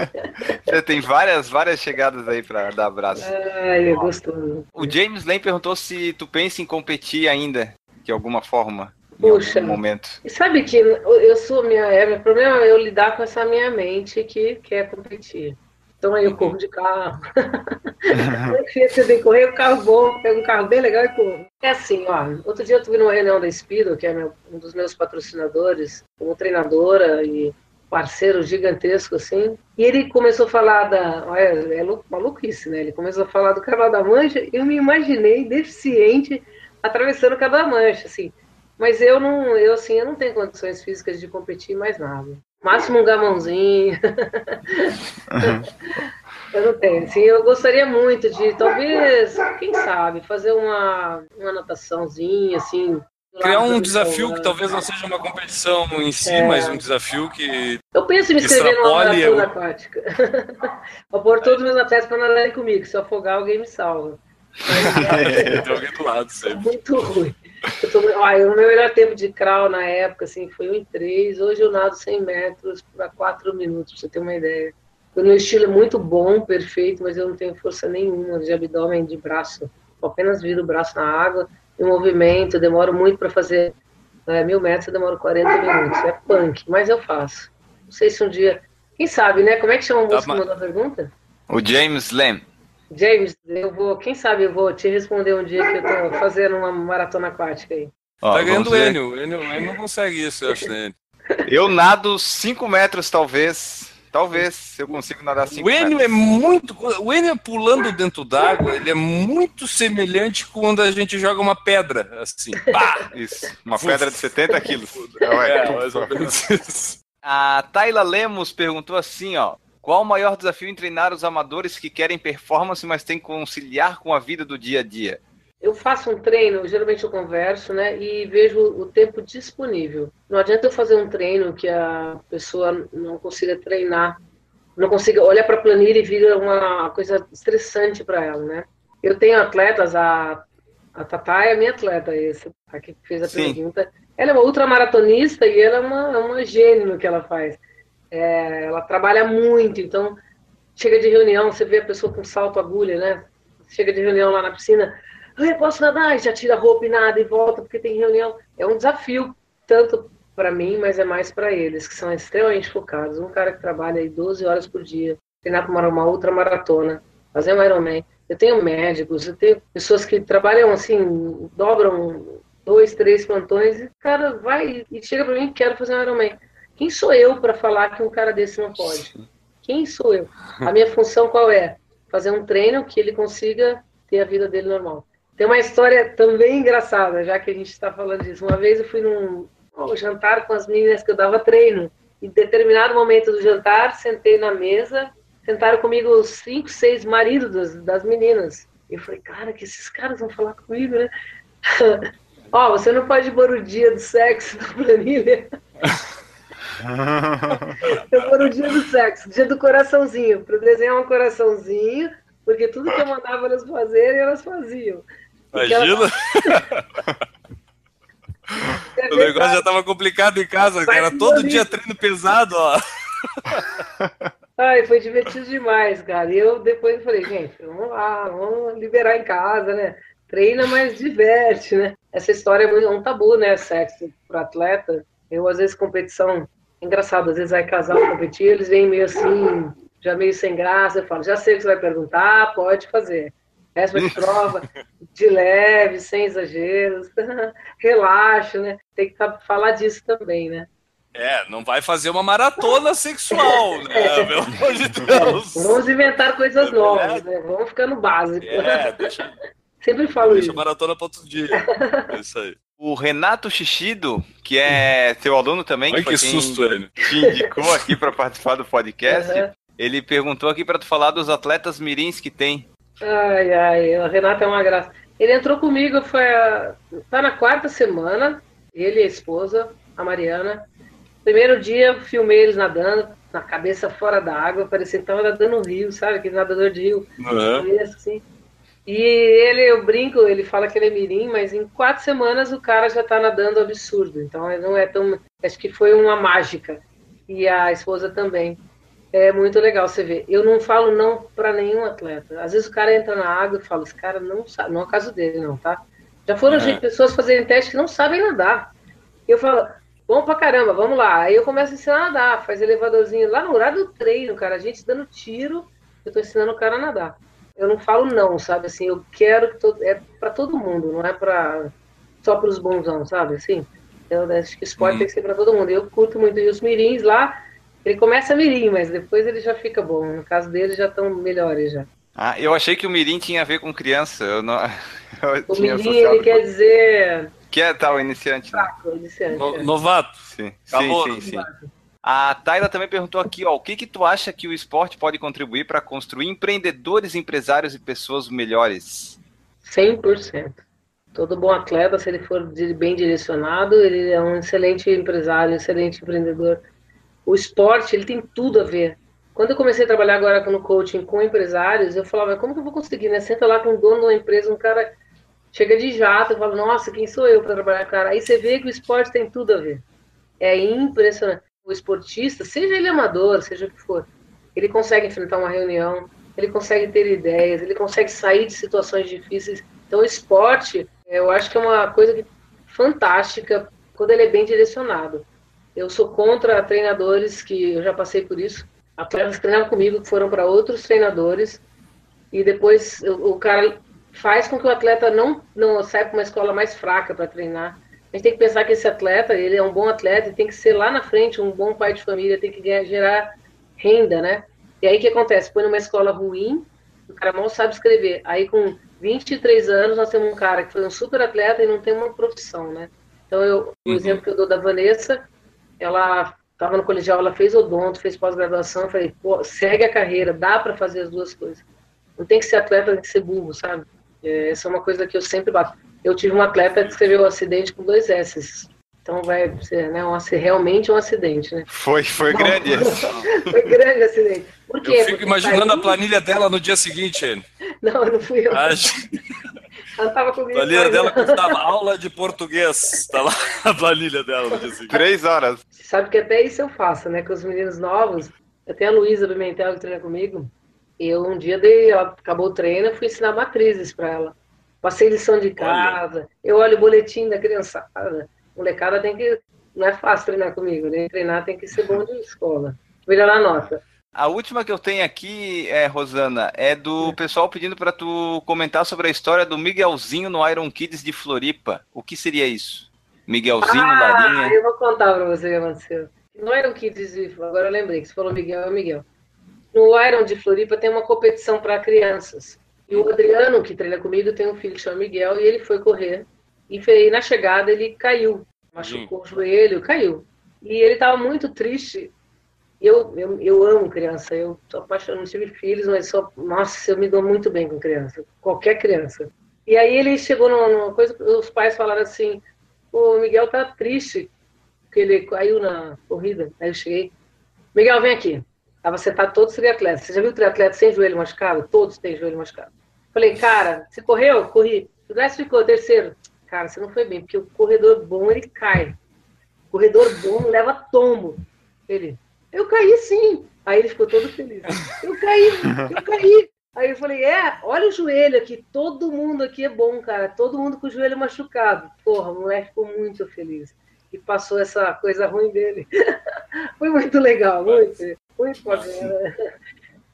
Tem várias, várias chegadas aí para dar abraço. Ai, é gostoso. O James Lane perguntou se tu pensa em competir ainda. de alguma forma? Puxa. Momento. E sabe que eu sou minha. É, meu problema é eu lidar com essa minha mente que quer competir. Então aí eu corro de carro. Você tem que correr, o carro bom, pego um carro bem legal e corro. É assim, ó. Outro dia eu estive numa reunião da Speedo, que é meu, um dos meus patrocinadores, como treinadora e parceiro gigantesco, assim. E ele começou a falar da. Olha, é maluquice, né? Ele começou a falar do Canal da Mancha e eu me imaginei deficiente atravessando o Canal da Mancha, assim. Mas eu não, eu assim, eu não tenho condições físicas de competir mais nada. Máximo um gamãozinho. Uhum. eu não tenho. Assim, eu gostaria muito de, talvez, quem sabe, fazer uma, uma nataçãozinha, assim, Criar um desafio que talvez não seja uma competição em si, é. mas um desafio que. Eu penso em me inscrever numa maratona eu... aquática. Vou pôr todos os meus atletas para nadarem comigo. Se eu afogar, alguém me salva. é, tem alguém do lado sempre. Muito ruim. Eu tô... o meu melhor tempo de crawl na época assim, foi 1 em 3. Hoje eu nado 100 metros para 4 minutos, para você ter uma ideia. O meu estilo é muito bom, perfeito, mas eu não tenho força nenhuma de abdômen, de braço. Eu apenas viro o braço na água em movimento, demoro muito para fazer é, mil metros, eu demoro 40 minutos. É punk, mas eu faço. Não sei se um dia. Quem sabe, né? Como é que chama o moço que mandou a pergunta? O James Lem. James, eu vou, quem sabe eu vou te responder um dia que eu tô fazendo uma maratona aquática aí. Ó, tá ganhando o Enio. O Enio não consegue isso, eu acho, né? Eu nado 5 metros, talvez. Talvez eu consiga nadar 5 O Enio é muito. O Enio pulando dentro d'água, ele é muito semelhante quando a gente joga uma pedra, assim. Pá! Isso. Uma pedra de 70 quilos. É, mais ou menos isso. A Tayla Lemos perguntou assim, ó. Qual o maior desafio em treinar os amadores que querem performance, mas têm que conciliar com a vida do dia a dia? Eu faço um treino, geralmente eu converso, né, e vejo o tempo disponível. Não adianta eu fazer um treino que a pessoa não consiga treinar, não consiga olhar para a planilha e vira uma coisa estressante para ela, né? Eu tenho atletas, a, a Tatá é minha atleta, essa, a que fez a Sim. pergunta. Ela é uma ultramaratonista e ela é uma, uma gênio no que ela faz. É, ela trabalha muito, então chega de reunião, você vê a pessoa com salto agulha, né? Chega de reunião lá na piscina, eu posso nadar, já tira a roupa e nada e volta porque tem reunião. É um desafio, tanto para mim, mas é mais para eles, que são extremamente focados. Um cara que trabalha aí 12 horas por dia, treinar para uma outra maratona, fazer um Ironman. Eu tenho médicos, eu tenho pessoas que trabalham assim, dobram dois, três plantões, e o cara vai e chega para mim, quero fazer um Ironman. Quem sou eu para falar que um cara desse não pode? Quem sou eu? A minha função qual é? Fazer um treino que ele consiga ter a vida dele normal. Tem uma história também engraçada, já que a gente está falando disso. Uma vez eu fui num um jantar com as meninas que eu dava treino. Em determinado momento do jantar, sentei na mesa, sentaram comigo os cinco, seis maridos das, das meninas. E eu falei, cara, que esses caras vão falar comigo, né? Ó, oh, você não pode pôr o dia do sexo na planilha. Eu pôr o dia do sexo, dia do coraçãozinho, para desenhar um coraçãozinho, porque tudo que eu mandava elas fazerem, elas faziam. Imagina! o negócio já tava complicado em casa, era todo dia treino pesado, ó. Ai, foi divertido demais, cara. E eu depois falei, gente, vamos lá, vamos liberar em casa, né? Treina, mas diverte, né? Essa história é um tabu, né? Sexo para atleta. Eu, às vezes, competição, engraçado, às vezes vai casal competir, eles vêm meio assim, já meio sem graça. Eu falo, já sei o que você vai perguntar, pode fazer. Essa de prova, de leve, sem exageros, relaxa, né? Tem que falar disso também, né? É, não vai fazer uma maratona sexual, né? É. Pelo amor de Deus. Vamos inventar coisas é novas, né? Vamos ficar no básico. É, deixa... Sempre falo deixa isso. Deixa maratona para outro dia. É isso aí. O Renato Xixido, que é seu aluno também, Ai, que, que susto, ele. te indicou aqui para participar do podcast, uhum. ele perguntou aqui para tu falar dos atletas mirins que tem. Ai, ai, o Renato é uma graça. Ele entrou comigo, foi a... tá na quarta semana, ele e a esposa, a Mariana. Primeiro dia, filmei eles nadando, na cabeça fora da água, parecia que tava nadando no rio, sabe? Aquele nadador de rio. Uhum. Assim. E ele, eu brinco, ele fala que ele é mirim, mas em quatro semanas o cara já tá nadando absurdo. Então não é tão. Acho que foi uma mágica. E a esposa também. É muito legal você ver. Eu não falo não para nenhum atleta. Às vezes o cara entra na água e fala, esse cara não sabe, não é o caso dele, não, tá? Já foram uhum. pessoas fazerem teste que não sabem nadar. Eu falo, bom pra caramba, vamos lá. Aí eu começo a ensinar a nadar, faz elevadorzinho lá no horário do treino, cara. A gente dando tiro, eu tô ensinando o cara a nadar. Eu não falo não, sabe? Assim, eu quero que todo, é para todo mundo, não é para só para os bonzão, sabe? Assim, eu acho que esporte uhum. tem que ser para todo mundo. Eu curto muito e os mirins lá, ele começa mirim, mas depois ele já fica bom. No caso dele já estão melhores já. Ah, eu achei que o mirim tinha a ver com criança. Eu não... eu o mirim ele quer dizer que é tal, iniciante. Né? iniciante no, é. Novato. Sim, sim, sim, sim. A Tayla também perguntou aqui, ó, o que que tu acha que o esporte pode contribuir para construir empreendedores, empresários e pessoas melhores? 100%. Todo bom atleta, se ele for bem direcionado, ele é um excelente empresário, excelente empreendedor. O esporte, ele tem tudo a ver. Quando eu comecei a trabalhar agora no coaching com empresários, eu falava, como que eu vou conseguir, né? Senta lá com o dono de uma empresa, um cara chega de jato, eu falo, nossa, quem sou eu para trabalhar com cara? Aí você vê que o esporte tem tudo a ver. É impressionante. O esportista, seja ele amador, seja o que for, ele consegue enfrentar uma reunião, ele consegue ter ideias, ele consegue sair de situações difíceis. Então, o esporte, eu acho que é uma coisa fantástica quando ele é bem direcionado. Eu sou contra treinadores que eu já passei por isso. Atletas que treinavam comigo que foram para outros treinadores e depois o, o cara faz com que o atleta não, não saia para uma escola mais fraca para treinar. A gente tem que pensar que esse atleta, ele é um bom atleta e tem que ser lá na frente um bom pai de família, tem que ganhar, gerar renda, né? E aí o que acontece? Põe numa escola ruim, o cara mal sabe escrever. Aí com 23 anos nós temos um cara que foi um super atleta e não tem uma profissão, né? Então eu, o uhum. exemplo que eu dou da Vanessa, ela estava no colegial, ela fez odonto, fez pós-graduação, falei, pô, segue a carreira, dá para fazer as duas coisas. Não tem que ser atleta, tem que ser burro, sabe? É, essa é uma coisa que eu sempre bato. Eu tive um atleta que escreveu um acidente com dois S. Então vai ser né, um, realmente um acidente, né? Foi, foi grande esse. foi grande acidente. Por quê? Eu fico Porque imaginando saiu... a planilha dela no dia seguinte. Não, não fui eu. Acho... Ela estava comigo. A planilha dela custava aula de português. Tá lá a planilha dela no dia seguinte. Três horas. Sabe que até isso eu faço, né? Com os meninos novos. Até a Luísa Pimentel que treina comigo. Eu um dia dei, ela acabou o treino, fui ensinar matrizes para ela. Passei lição de casa, eu olho o boletim da criançada. Molecada tem que. Não é fácil treinar comigo, né? Treinar tem que ser bom de escola. Melhorar a nota. A última que eu tenho aqui, é, Rosana, é do pessoal pedindo para tu comentar sobre a história do Miguelzinho no Iron Kids de Floripa. O que seria isso? Miguelzinho, ah, Larinha? Eu vou contar para você o que aconteceu. No Iron Kids, agora eu lembrei que você falou Miguel, é o Miguel no Iron de Floripa tem uma competição para crianças. E o Adriano, que treina comigo, tem um filho que chama Miguel, e ele foi correr. E na chegada ele caiu, machucou o joelho, caiu. E ele estava muito triste. Eu, eu, eu amo criança, eu sou apaixonado, não tive filhos, mas sou, nossa, eu me dou muito bem com criança, qualquer criança. E aí ele chegou numa, numa coisa, os pais falaram assim, o Miguel tá triste, porque ele caiu na corrida. Aí eu cheguei, Miguel, vem aqui. Estava sentado todos os triatletas. Você já viu triatleta sem joelho machucado? Todos têm joelho machucado. Falei, cara, você correu? Corri. O ficou terceiro. Cara, você não foi bem, porque o corredor bom, ele cai. O corredor bom leva tombo. Ele, eu caí sim. Aí ele ficou todo feliz. Eu caí, eu caí. Aí eu falei, é, olha o joelho aqui, todo mundo aqui é bom, cara. Todo mundo com o joelho machucado. Porra, o moleque ficou muito feliz. E passou essa coisa ruim dele. Foi muito legal, muito. Muito bacana.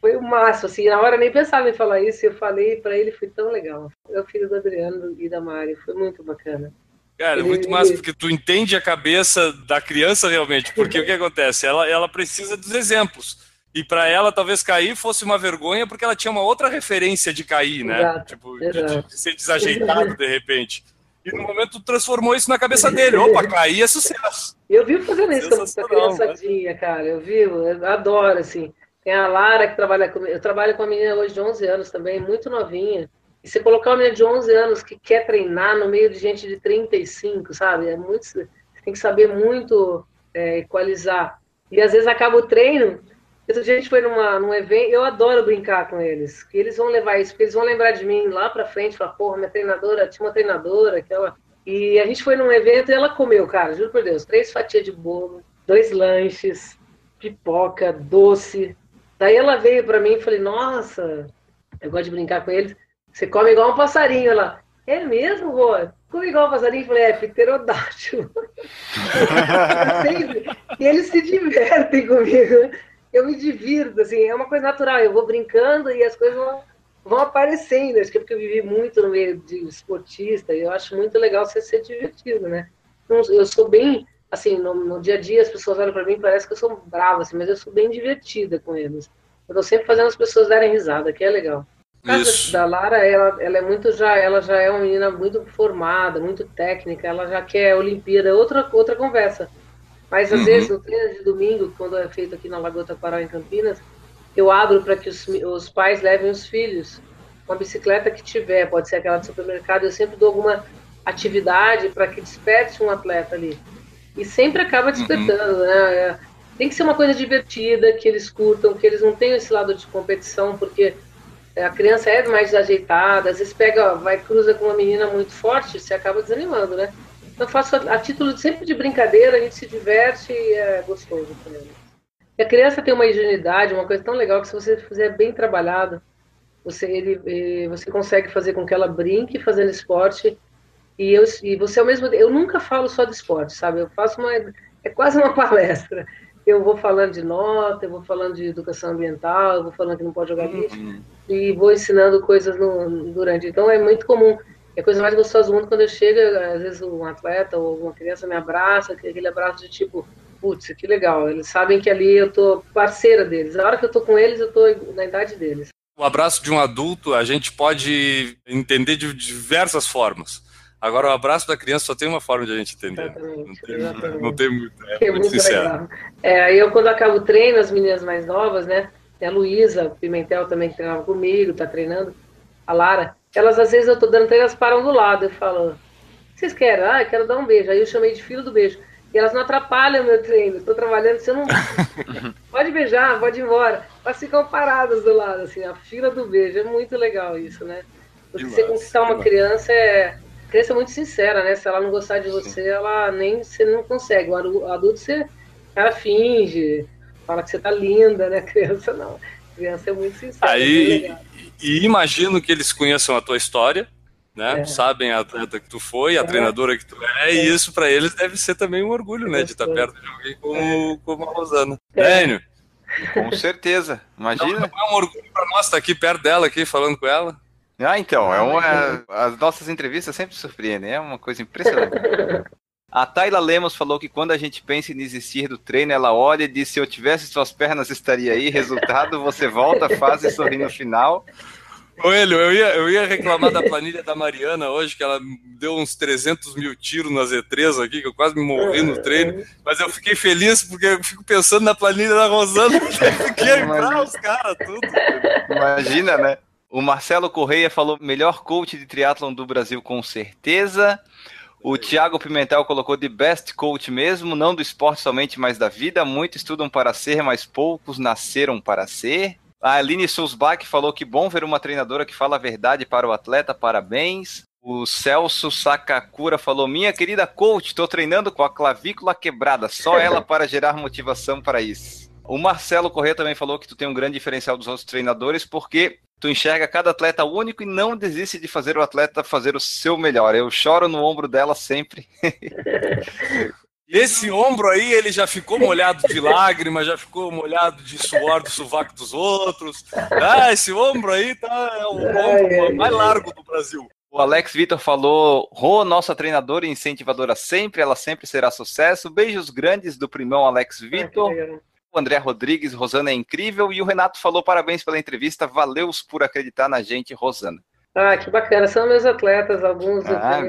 Foi o máximo, assim, na hora nem pensava em falar isso, eu falei para ele, foi tão legal. É o filho do Adriano e da Mari, foi muito bacana. Cara, é ele, muito massa, porque tu entende a cabeça da criança realmente, porque o que acontece? Ela, ela precisa dos exemplos. E para ela, talvez cair fosse uma vergonha, porque ela tinha uma outra referência de cair, né? Exato, tipo, de, de, ser desajeitado de repente. E no momento transformou isso na cabeça dele. Opa, cair é sucesso. Eu vi fazendo isso com a criançadinha, né? cara. Eu vi, eu adoro, assim. Tem a Lara que trabalha comigo. Eu trabalho com uma menina hoje de 11 anos também, muito novinha. E você colocar uma menina de 11 anos que quer treinar no meio de gente de 35, sabe? É muito, tem que saber muito é, equalizar. E às vezes acaba o treino. Essa gente foi numa, num evento, eu adoro brincar com eles, que eles vão levar isso, porque eles vão lembrar de mim lá pra frente, falar, porra, minha treinadora, tinha uma treinadora, aquela e a gente foi num evento e ela comeu, cara, juro por Deus, três fatias de bolo, dois lanches, pipoca, doce. Daí ela veio para mim e falei, nossa, eu gosto de brincar com eles. Você come igual um passarinho. Ela, é mesmo, Rô? Como igual passarinho? Eu falei, é, pterodátilo. e eles se divertem comigo. Eu me divirto, assim, é uma coisa natural. Eu vou brincando e as coisas vão, vão aparecendo. Acho que é porque eu vivi muito no meio de esportista e eu acho muito legal você ser divertido, né? Eu sou bem, assim, no, no dia a dia as pessoas olham para mim parece que eu sou brava, assim, mas eu sou bem divertida com eles. Eu tô sempre fazendo as pessoas darem risada, que é legal. Isso. da Lara, ela, ela é muito já, ela já é uma menina muito formada, muito técnica, ela já quer Olimpíada, é outra outra conversa. Mas às Uhum. vezes no treino de domingo, quando é feito aqui na Lagoa Taquaral em Campinas, eu abro para que os, os pais levem os filhos. Uma bicicleta que tiver, pode ser aquela do supermercado, eu sempre dou alguma atividade para que desperte um atleta ali. E sempre acaba despertando, né? É, Tem que ser uma coisa divertida, que eles curtam, que eles não tenham esse lado de competição, porque é, a criança é mais desajeitada, às vezes pega, vai cruza com uma menina muito forte, você acaba desanimando, né? Então eu faço a, a título de- sempre de brincadeira, a gente se diverte e é gostoso também. E a criança tem uma higienidade, uma coisa tão legal que se você fizer bem trabalhado, você, ele, eh, você consegue fazer com que ela brinque fazendo esporte e, eu, e você ao mesmo tempo, eu nunca falo só de esporte, sabe? Eu faço uma, é quase uma palestra. Eu vou falando de nota, eu vou falando de educação ambiental, eu vou falando que não pode jogar lixo e vou ensinando coisas no, durante. Então é muito comum. É a coisa mais gostosa do mundo quando eu chego, às vezes um atleta ou uma criança me abraça, aquele abraço de tipo, putz, que legal. Eles sabem que ali eu tô parceira deles. A hora que eu tô com eles, eu tô na idade deles. O abraço de um adulto a gente pode entender de diversas formas. Agora, o abraço da criança só tem uma forma de a gente entender. Não Exatamente, tem, exatamente. não tem muito. É, muito muito sincero. É, aí eu, quando acabo o treino, as meninas mais novas, né? Tem a Luísa Pimentel também que treinava comigo, tá treinando. A Lara. Elas, às vezes, eu tô dando treino, elas param do lado. Eu falo, o que vocês querem? Ah, eu quero dar um beijo. Aí eu chamei de filho do beijo. E elas não atrapalham o meu treino. Tô trabalhando, você não. pode beijar, pode ir embora. Elas ficam paradas do lado, assim, a fila do beijo. É muito legal isso, né? Porque Que você conquistar que uma criança é. Criança é muito sincera, né? Se ela não gostar de você, ela nem você não consegue. O adu- adulto você ela finge, fala que você tá linda, né? A criança não. Criança é muito sincera. é Aí, legal. e imagino que eles conheçam a tua história, né? É. Sabem a atleta que tu foi, a É. treinadora que tu é, e isso pra eles deve ser também um orgulho, né? De estar Gostoso. perto de alguém como, como a Rosana. É. Dênio, Com certeza. Imagina. não é um orgulho pra nós estar aqui perto dela, aqui, falando com ela. Ah, então, é uma, as nossas entrevistas sempre surpreendem, é uma coisa impressionante. A Tayla Lemos falou que quando a gente pensa em desistir do treino, ela olha e diz: se eu tivesse suas pernas, estaria aí. Resultado, você volta, faz e sorri no final. Coelho, eu ia, eu ia reclamar da planilha da Mariana hoje, que ela deu uns 300 mil tiros na Z3 aqui, que eu quase me morri no treino, mas eu fiquei feliz porque eu fico pensando na planilha da Rosana, que quebrar os caras, tudo. Imagina, né? O Marcelo Correia falou: melhor coach de triatlon do Brasil, com certeza. O Thiago Pimentel colocou de best coach mesmo, não do esporte somente, mas da vida. Muitos estudam para ser, mas poucos nasceram para ser. A Aline Sulzbach falou que bom ver uma treinadora que fala a verdade para o atleta, parabéns. O Celso Sakakura falou: Minha querida coach, estou treinando com a clavícula quebrada, só ela para gerar motivação para isso. O Marcelo Corrêa também falou que tu tem um grande diferencial dos outros treinadores, porque tu enxerga cada atleta único e não desiste de fazer o atleta fazer o seu melhor. Eu choro no ombro dela sempre. Esse ombro aí, ele já ficou molhado de lágrimas, já ficou molhado de suor do sovaco dos outros. Ah, esse ombro aí tá é o ombro mais largo do Brasil. O Alex Vitor falou: Rô, nossa treinadora e incentivadora sempre, ela sempre será sucesso. Beijos grandes do primão Alex Vitor. André Rodrigues, Rosana é incrível. E o Renato falou: parabéns pela entrevista, valeu por acreditar na gente, Rosana. Ah, que bacana. São meus atletas, alguns Ah,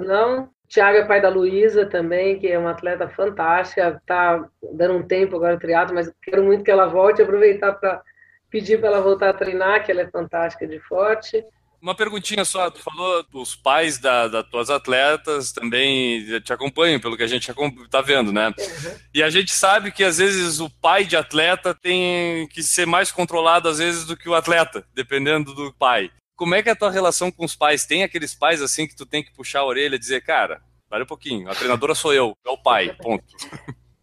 não. Tiago é pai da Luísa também, que é uma atleta fantástica. Tá dando um tempo agora no triatlo, mas quero muito que ela volte. Aproveitar para pedir para ela voltar a treinar, que ela é fantástica de forte. Uma perguntinha só, tu falou dos pais da, das tuas atletas também te acompanham, pelo que a gente tá vendo, né? E a gente sabe que às vezes o pai de atleta tem que ser mais controlado às vezes do que o atleta, dependendo do pai. Como é que é a tua relação com os pais? Tem aqueles pais assim que tu tem que puxar a orelha e dizer, cara, para um pouquinho, a treinadora sou eu, é o pai, ponto.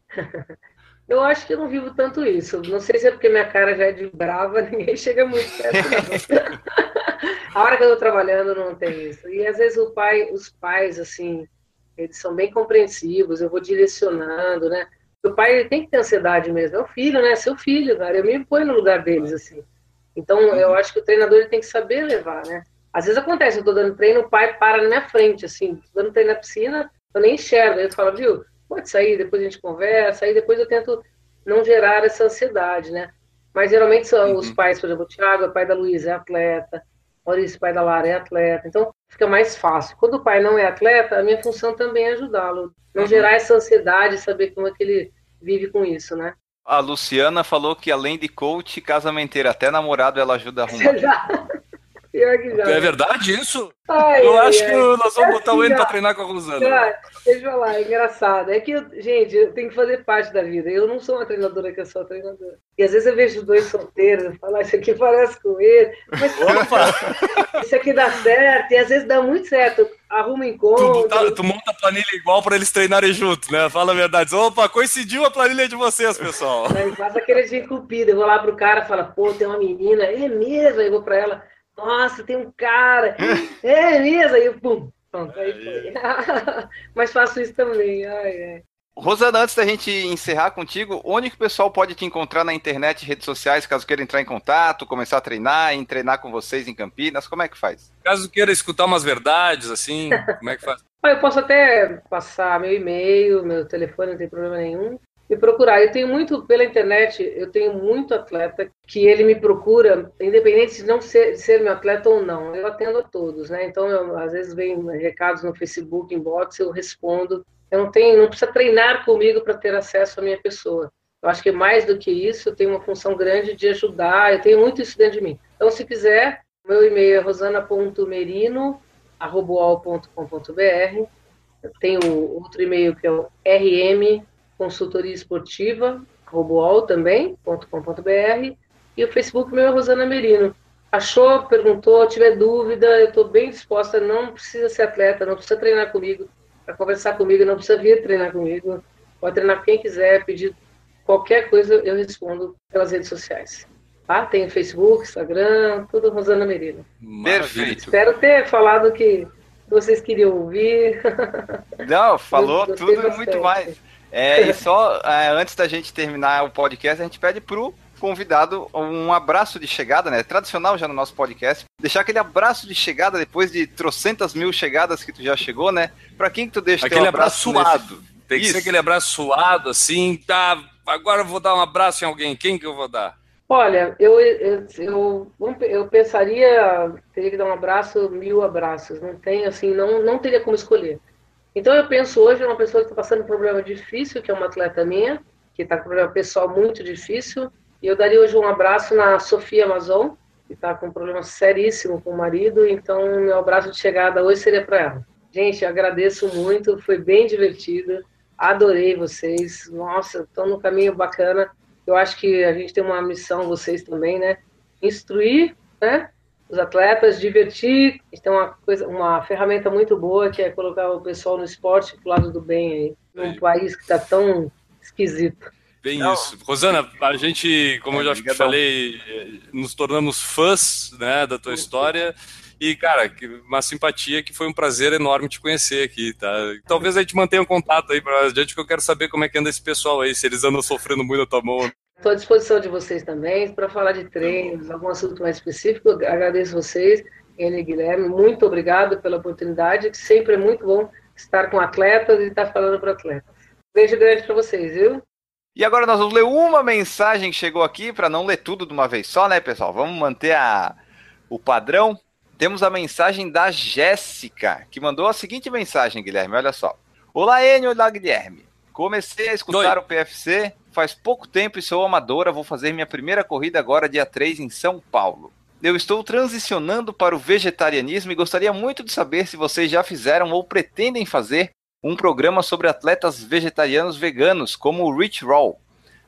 Eu acho que eu não vivo tanto isso. Não sei se é porque minha cara já é de brava, ninguém chega muito perto. A hora que eu tô trabalhando não tem isso. E às vezes o pai, os pais, assim, eles são bem compreensivos, eu vou direcionando, né? O pai ele tem que ter ansiedade mesmo, é o filho, né? Seu filho, cara. Eu me ponho no lugar deles, assim. Então, eu acho que o treinador ele tem que saber levar, né? Às vezes acontece, eu tô dando treino, o pai para na minha frente, assim, tô dando treino na piscina, eu nem enxergo. Aí eu falo, viu, pode sair, depois a gente conversa, aí depois eu tento não gerar essa ansiedade, né? Mas geralmente são uhum. os pais, por exemplo, o Thiago, o pai da Luísa é atleta, Maurício, pai da Lara, é atleta. Então, fica mais fácil. Quando o pai não é atleta, a minha função também é ajudá-lo. Não uhum. gerar essa ansiedade, saber como é que ele vive com isso, né? A Luciana falou que além de coach, casamenteira, até namorado ela ajuda a arrumar. Pior que já. É verdade isso? Ai, eu ai, acho ai. que nós vamos botar o N pra treinar com a Rosana. Cara, deixa eu falar, é engraçado. É que, gente, eu tenho que fazer parte da vida. Eu não sou uma treinadora que eu sou treinadora. E às vezes eu vejo dois solteiros e falo, ah, isso aqui parece com ele. Mas isso aqui dá certo. E às vezes dá muito certo. Arruma encontro. Tu, tá, tu monta a planilha igual para eles treinarem juntos, né? Fala a verdade. Opa, coincidiu a planilha de vocês, pessoal. Aí faz aquele de encupido. Eu vou lá pro cara e falo, pô, tem uma menina. É mesmo? Aí eu vou pra ela nossa, tem um cara, é mesmo, aí eu, pum, pronto, aí foi. Mas faço isso também, ai, ai. Rosana, antes da gente encerrar contigo, onde que o pessoal pode te encontrar na internet, redes sociais, caso queira entrar em contato, começar a treinar, em treinar com vocês em Campinas, como é que faz? Caso queira escutar umas verdades, assim, como é que faz? Eu posso até passar meu e-mail, meu telefone, não tem problema nenhum me procurar. Eu tenho muito, pela internet, eu tenho muito atleta que ele me procura, independente de não ser, de ser meu atleta ou não. Eu atendo a todos, né? Então, eu, às vezes vem recados no Facebook, inbox, eu respondo. Eu não tenho, não precisa treinar comigo para ter acesso à minha pessoa. Eu acho que mais do que isso, eu tenho uma função grande de ajudar, eu tenho muito isso dentro de mim. Então, se quiser, meu e-mail é rosana.merino.com.br. Eu tenho outro e-mail que é o rm consultoria esportiva, roboal também, .com.br, e o Facebook meu é Rosana Merino. Achou, perguntou, tiver dúvida, eu estou bem disposta, não precisa ser atleta, não precisa treinar comigo, para conversar comigo, não precisa vir treinar comigo, pode treinar quem quiser, pedir qualquer coisa, eu respondo pelas redes sociais. Tá? Tem Facebook, Instagram, tudo Rosana Merino. Perfeito. Espero ter falado que vocês queriam ouvir. Não, falou tudo muito mais. É, e só é, antes da gente terminar o podcast, a gente pede pro convidado um abraço de chegada, né? Tradicional já no nosso podcast. Deixar aquele abraço de chegada depois de trocentas mil chegadas que tu já chegou, né? Pra quem que tu deixa Aquele abraço, abraço suado. Nesse... Tem que Isso. ser aquele abraço suado, assim, tá? Agora eu vou dar um abraço em alguém. Quem que eu vou dar? Olha, eu, eu, eu, eu pensaria, teria que dar um abraço, mil abraços. Não tem, assim, não, não teria como escolher. Então eu penso hoje uma pessoa que está passando um problema difícil, que é uma atleta minha, que está com um problema pessoal muito difícil, e eu daria hoje um abraço na Sofia Amazon, que está com um problema seríssimo com o marido, então meu abraço de chegada hoje seria para ela. Gente, agradeço muito, foi bem divertido, adorei vocês, nossa, estão no caminho bacana. Eu acho que a gente tem uma missão, vocês também, né? Instruir, né? Os atletas, divertir. Tem uma coisa, uma ferramenta muito boa que é colocar o pessoal no esporte pro lado do bem aí, num país que está tão esquisito. Bem Não. isso. Rosana, a gente, como é, eu já falei, nos tornamos fãs né, da tua história. E, cara, uma simpatia que foi um prazer enorme te conhecer aqui, tá? Talvez a gente mantenha um contato aí para adiante, que eu quero saber como é que anda esse pessoal aí, se eles andam sofrendo muito na tua mão. Estou à disposição de vocês também para falar de treinos, algum assunto mais específico. Agradeço vocês, Ele e Guilherme. Muito obrigado pela oportunidade, que sempre é muito bom estar com atletas e estar falando para atletas. Beijo grande para vocês, viu? E agora nós vamos ler uma mensagem que chegou aqui, para não ler tudo de uma vez só, né, pessoal? Vamos manter a, o padrão. Temos a mensagem da Jéssica, que mandou a seguinte mensagem, Guilherme, olha só. Olá, Enio, olá, Guilherme. Comecei a escutar Oi. o PFC faz pouco tempo e sou amadora. Vou fazer minha primeira corrida agora, dia 3, em São Paulo. Eu estou transicionando para o vegetarianismo e gostaria muito de saber se vocês já fizeram ou pretendem fazer um programa sobre atletas vegetarianos veganos, como o Rich Roll.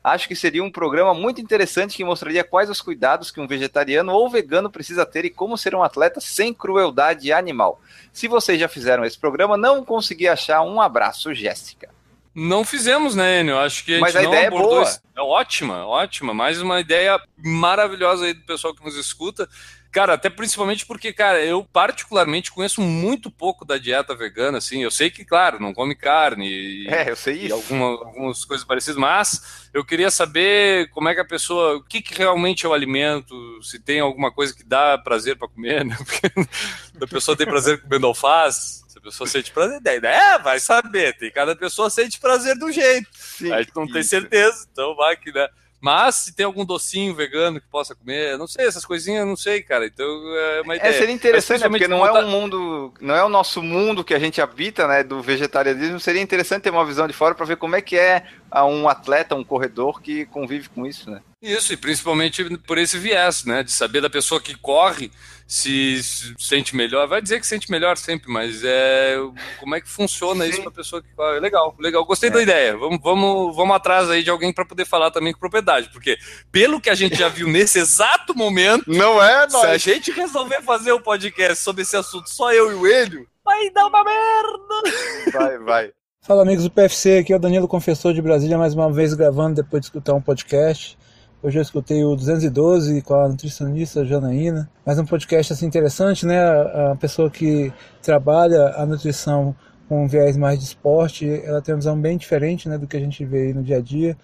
Acho que seria um programa muito interessante que mostraria quais os cuidados que um vegetariano ou vegano precisa ter e como ser um atleta sem crueldade animal. Se vocês já fizeram esse programa, não consegui achar um abraço, Jéssica. Não fizemos, né, Enio? Acho que a Mas a ideia é boa. É ótima, ótima. Mais uma ideia maravilhosa aí do pessoal que nos escuta. Cara, até principalmente porque, cara, eu particularmente conheço muito pouco da dieta vegana, assim. Eu sei que, claro, não come carne e, É, eu sei e isso. alguma, algumas coisas parecidas, mas eu queria saber como é que a pessoa, o que, que realmente é o alimento, se tem alguma coisa que dá prazer para comer, né? Porque a pessoa tem prazer comendo alface, a pessoa sente prazer, daí, é, vai saber, tem cada pessoa sente prazer do jeito. Sim, A gente não tem isso. certeza, então vai que, né? Mas se tem algum docinho vegano que possa comer, não sei, essas coisinhas não sei, cara. Então é uma É, ideia. seria interessante, né? Porque não é voltar- um mundo, não é o nosso mundo que a gente habita, né? Do vegetarianismo. Seria interessante ter uma visão de fora para ver como é que é um atleta, um corredor que convive com isso, né? Isso, e principalmente por esse viés, né? De saber da pessoa que corre se se sente melhor. Vai dizer que sente melhor sempre, mas é como é que funciona isso para pessoa que corre. Legal, legal. Gostei da ideia. Vamos, vamos, vamos atrás aí de alguém para poder falar também com propriedade, porque pelo que a gente já viu nesse exato momento, Não é, se a gente resolver fazer um podcast sobre esse assunto, só eu e o Hélio, vai dar uma merda. Vai, vai. Fala amigos do PFC, aqui é o Danilo Confessor de Brasília, mais uma vez gravando depois de escutar um podcast. Hoje eu escutei o 212 com a nutricionista Janaína, mais um podcast assim interessante, né? A pessoa que trabalha a nutrição com um viés mais de esporte, ela tem uma visão bem diferente, né, do que a gente vê aí no dia a dia.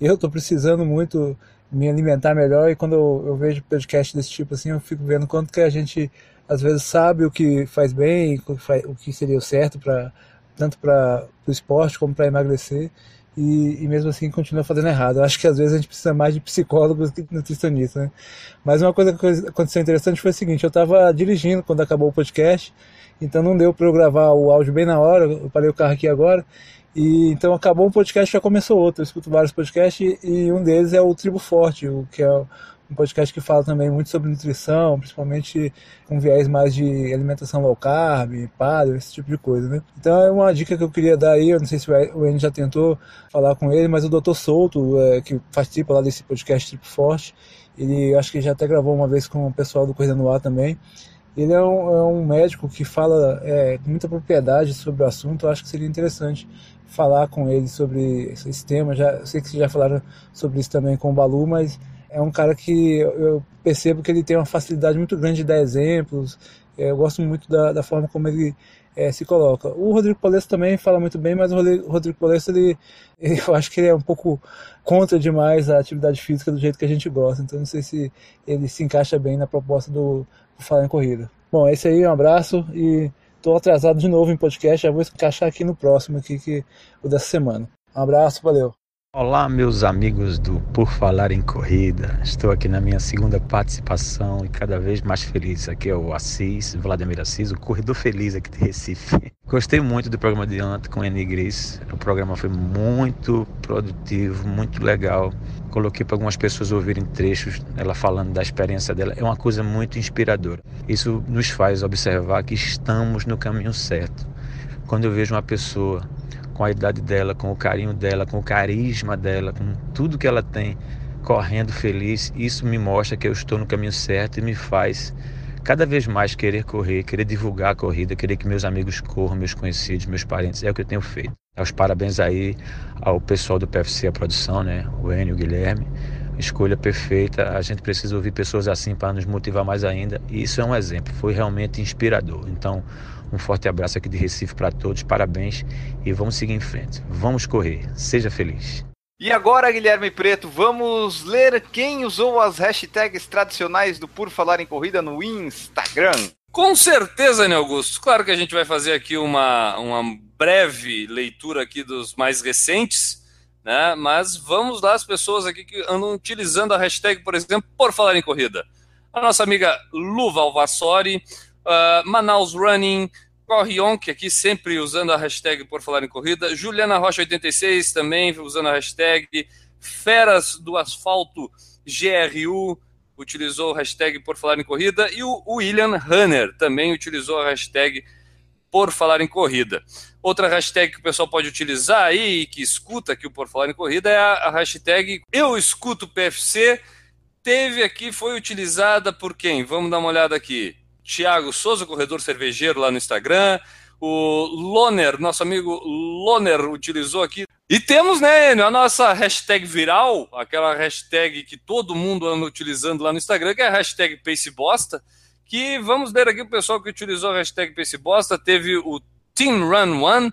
Eu estou precisando muito me alimentar melhor e quando eu, eu vejo podcast desse tipo assim, eu fico vendo quanto que a gente às vezes sabe o que faz bem, o que seria o certo para tanto para o esporte como para emagrecer e, e mesmo assim continua fazendo errado. Eu acho que às vezes a gente precisa mais de psicólogos que nutricionistas, né? Mas uma coisa que aconteceu interessante foi o seguinte, eu estava dirigindo quando acabou o podcast, então não deu para eu gravar o áudio bem na hora, eu parei o carro aqui agora, e então acabou um podcast já começou outro. Eu escuto vários podcasts e um deles é o Tribo Forte, o que é um podcast que fala também muito sobre nutrição, principalmente com viés mais de alimentação low carb, paleo, esse tipo de coisa, né? Então é uma dica que eu queria dar aí, eu não sei se o Enio já tentou falar com ele, mas o Dr. Souto, é, que participa lá desse podcast Tribo Forte, ele acho que já até gravou uma vez com o pessoal do Corrida no Ar também. Ele é um, é um médico que fala é, com muita propriedade sobre o assunto, eu acho que seria interessante falar com ele sobre esse tema. Já, sei que vocês já falaram sobre isso também com o Balu, mas é um cara que eu percebo que ele tem uma facilidade muito grande de dar exemplos. É, Eu gosto muito da, da forma como ele é, se coloca. O Rodrigo Polesso também fala muito bem, mas o Rodrigo- Polesso, ele, ele- eu acho que ele é um pouco contra demais a atividade física do jeito que a gente gosta. Então não sei se ele se encaixa bem na proposta do, do Falar em Corrida. Bom, é isso aí, um abraço e estou atrasado de novo em podcast, já vou encaixar aqui no próximo, aqui, que, o dessa semana. Um abraço, valeu. Olá, meus amigos do Por Falar em Corrida. Estou aqui na minha segunda participação e cada vez mais feliz. Aqui é o Assis, Vladimir Assis, o corredor feliz aqui de Recife. Gostei muito do programa de ontem com a Eni Gris. O programa foi muito produtivo, muito legal. Coloquei para algumas pessoas ouvirem trechos, ela falando da experiência dela. É uma coisa muito inspiradora. Isso nos faz observar que estamos no caminho certo. Quando eu vejo uma pessoa com a idade dela, com o carinho dela, com o carisma dela, com tudo que ela tem, correndo feliz, isso me mostra que eu estou no caminho certo e me faz cada vez mais querer correr, querer divulgar a corrida, querer que meus amigos corram, meus conhecidos, meus parentes. É o que eu tenho feito. Os parabéns aí ao pessoal do PFC, a produção, né? O Enio, o Guilherme. Escolha perfeita. A gente precisa ouvir pessoas assim para nos motivar mais ainda. E isso é um exemplo. Foi realmente inspirador. Então, um forte abraço aqui de Recife para todos. Parabéns e vamos seguir em frente. Vamos correr. Seja feliz. E agora, Guilherme Preto, vamos ler quem usou as hashtags tradicionais do Por Falar em Corrida no Instagram. Com certeza, né, Augusto? Claro que a gente vai fazer aqui uma, uma breve leitura aqui dos mais recentes, né? Mas vamos lá as pessoas aqui que andam utilizando a hashtag, por exemplo, por falar em corrida. A nossa amiga Lu Valvassori, uh, Manaus Running, Corrion, que aqui sempre usando a hashtag por falar em corrida, Juliana Rocha 86 também usando a hashtag, Feras do Asfalto GRU, utilizou o hashtag por falar em corrida e o William Hunter também utilizou a hashtag por falar em corrida. Outra hashtag que o pessoal pode utilizar aí e que escuta aqui o por falar em corrida é a, a hashtag eu escuto PFC. Teve aqui, foi utilizada por quem? Vamos dar uma olhada aqui. Tiago Souza, corredor cervejeiro lá no Instagram. O Loner, nosso amigo Loner, utilizou aqui. E temos, né, a nossa hashtag viral, aquela hashtag que todo mundo anda utilizando lá no Instagram, que é a hashtag PaceBosta, que vamos ler aqui o pessoal que utilizou a hashtag PaceBosta, teve o Team Run One,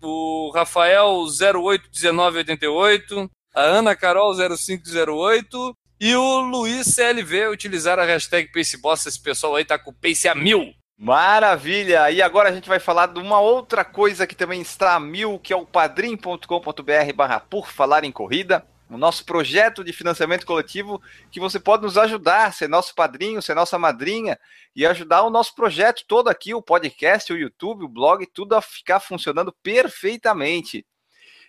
o Rafael 081988, a Ana Carol 0508 e o Luiz CLV utilizaram a hashtag PaceBosta, esse pessoal aí tá com o Pace a mil. Maravilha! E agora a gente vai falar de uma outra coisa que também está a mil, que é o padrim.com.br barra por falar em corrida, o nosso projeto de financiamento coletivo, que você pode nos ajudar, ser nosso padrinho, ser nossa madrinha, e ajudar o nosso projeto todo aqui, o podcast, o YouTube, o blog, tudo a ficar funcionando perfeitamente.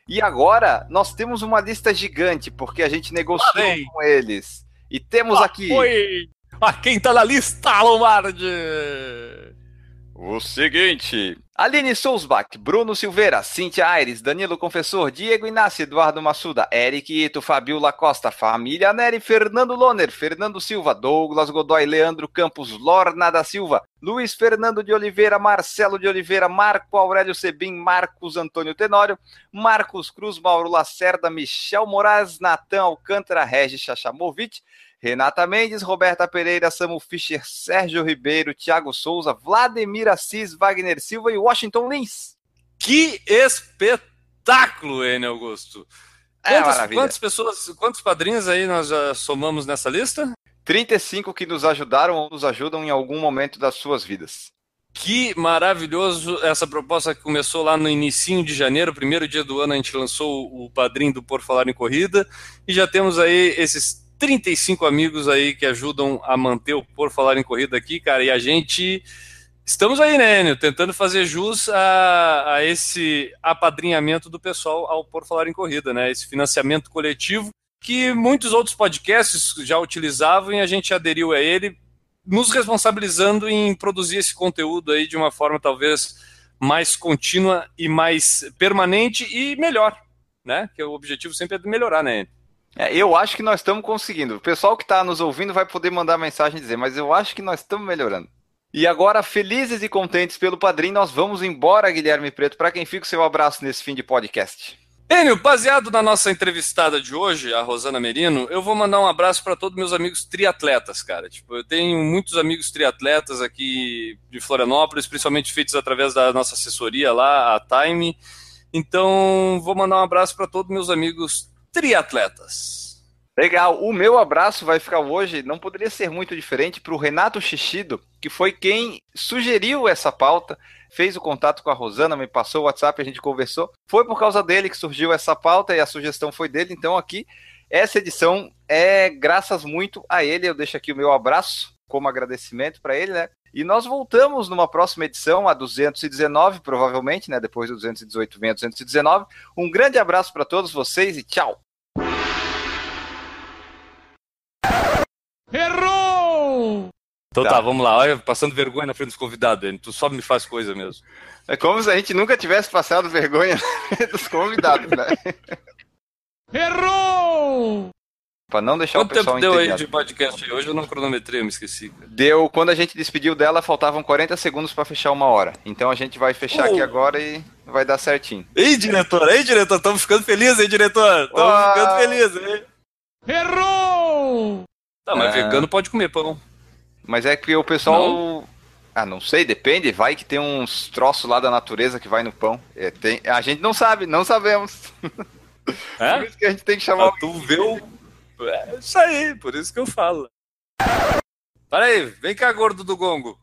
E agora nós temos uma lista gigante, porque a gente negociou Parei. com eles. E temos aqui. Oi! Ah, quem tá na lista, Lombardi? O seguinte: Aline Sousbach, Bruno Silveira, Cintia Aires, Danilo Confessor, Diego Inácio, Eduardo Massuda, Eric Ito, Fabiola Costa, Família Neri, Fernando Loner, Fernando Silva, Douglas Godoy, Leandro Campos, Lorna da Silva, Luiz Fernando de Oliveira, Marcelo de Oliveira, Marco Aurélio Sebim, Marcos Antônio Tenório, Marcos Cruz, Mauro Lacerda, Michel Moraes, Natan Alcântara, Regis Chachamovic, Renata Mendes, Roberta Pereira, Samu Fischer, Sérgio Ribeiro, Thiago Souza, Vladimir Assis, Wagner Silva e Washington Lins. Que espetáculo, N. Augusto! É, Quantas, quantas pessoas, quantos padrinhos aí nós já somamos nessa lista? 35 que nos ajudaram ou nos ajudam em algum momento das suas vidas. Que maravilhoso essa proposta que começou lá no início de janeiro, primeiro dia do ano a gente lançou o padrinho do Por Falar em Corrida e já temos aí esses 35 amigos aí que ajudam a manter o Por Falar em Corrida aqui, cara, e a gente estamos aí, né, Enio, tentando fazer jus a, a esse apadrinhamento do pessoal ao Por Falar em Corrida, né, esse financiamento coletivo que muitos outros podcasts já utilizavam e a gente aderiu a ele, nos responsabilizando em produzir esse conteúdo aí de uma forma talvez mais contínua e mais permanente e melhor, né? Que o objetivo sempre é de melhorar, né? É, eu acho que nós estamos conseguindo. O pessoal que está nos ouvindo vai poder mandar mensagem e dizer, mas eu acho que nós estamos melhorando. E agora, felizes e contentes pelo padrinho, nós vamos embora, Guilherme Preto. Para quem fica o seu abraço nesse fim de podcast. Enio, baseado na nossa entrevistada de hoje, a Rosana Merino, eu vou mandar um abraço para todos meus amigos triatletas, cara. Tipo, eu tenho muitos amigos triatletas aqui de Florianópolis, principalmente feitos através da nossa assessoria lá, a Time. Então, vou mandar um abraço para todos meus amigos triatletas. Legal. O meu abraço vai ficar hoje, não poderia ser muito diferente, para o Renato Xixido, que foi quem sugeriu essa pauta, fez o contato com a Rosana, me passou o WhatsApp, a gente conversou. Foi por causa dele que surgiu essa pauta e a sugestão foi dele. Então, aqui, essa edição é graças muito a ele. Eu deixo aqui o meu abraço como agradecimento para ele, né? E nós voltamos numa próxima edição, a 219, provavelmente, né? Depois do 218 vem a 219. Um grande abraço para todos vocês e tchau! Errou! Então Tá. tá, vamos lá. Olha, passando vergonha na frente dos convidados, Enio. Tu só me faz coisa mesmo. É como se a gente nunca tivesse passado vergonha dos convidados, né? Errou! Pra não deixar Quanto o pessoal tempo deu aí de podcast aí? Hoje eu não cronometrei, eu me esqueci. cara. Deu, quando a gente despediu dela, faltavam 40 segundos pra fechar uma hora. Então a gente vai fechar Oh. aqui agora e vai dar certinho. Ei, diretor, ei, diretor, estamos ficando felizes, hein, diretor? Estamos ficando felizes, hein? Errou! Tá, mas É. vegano pode comer pão. Mas é que o pessoal. Ah, não sei, depende. Vai que tem uns troços lá da natureza que vai no pão. É, tem- A gente não sabe, não sabemos. Por É? isso que a gente tem que chamar Pra tu ver o. É isso aí, por isso que eu falo. Para aí, vem cá, gordo do gongo.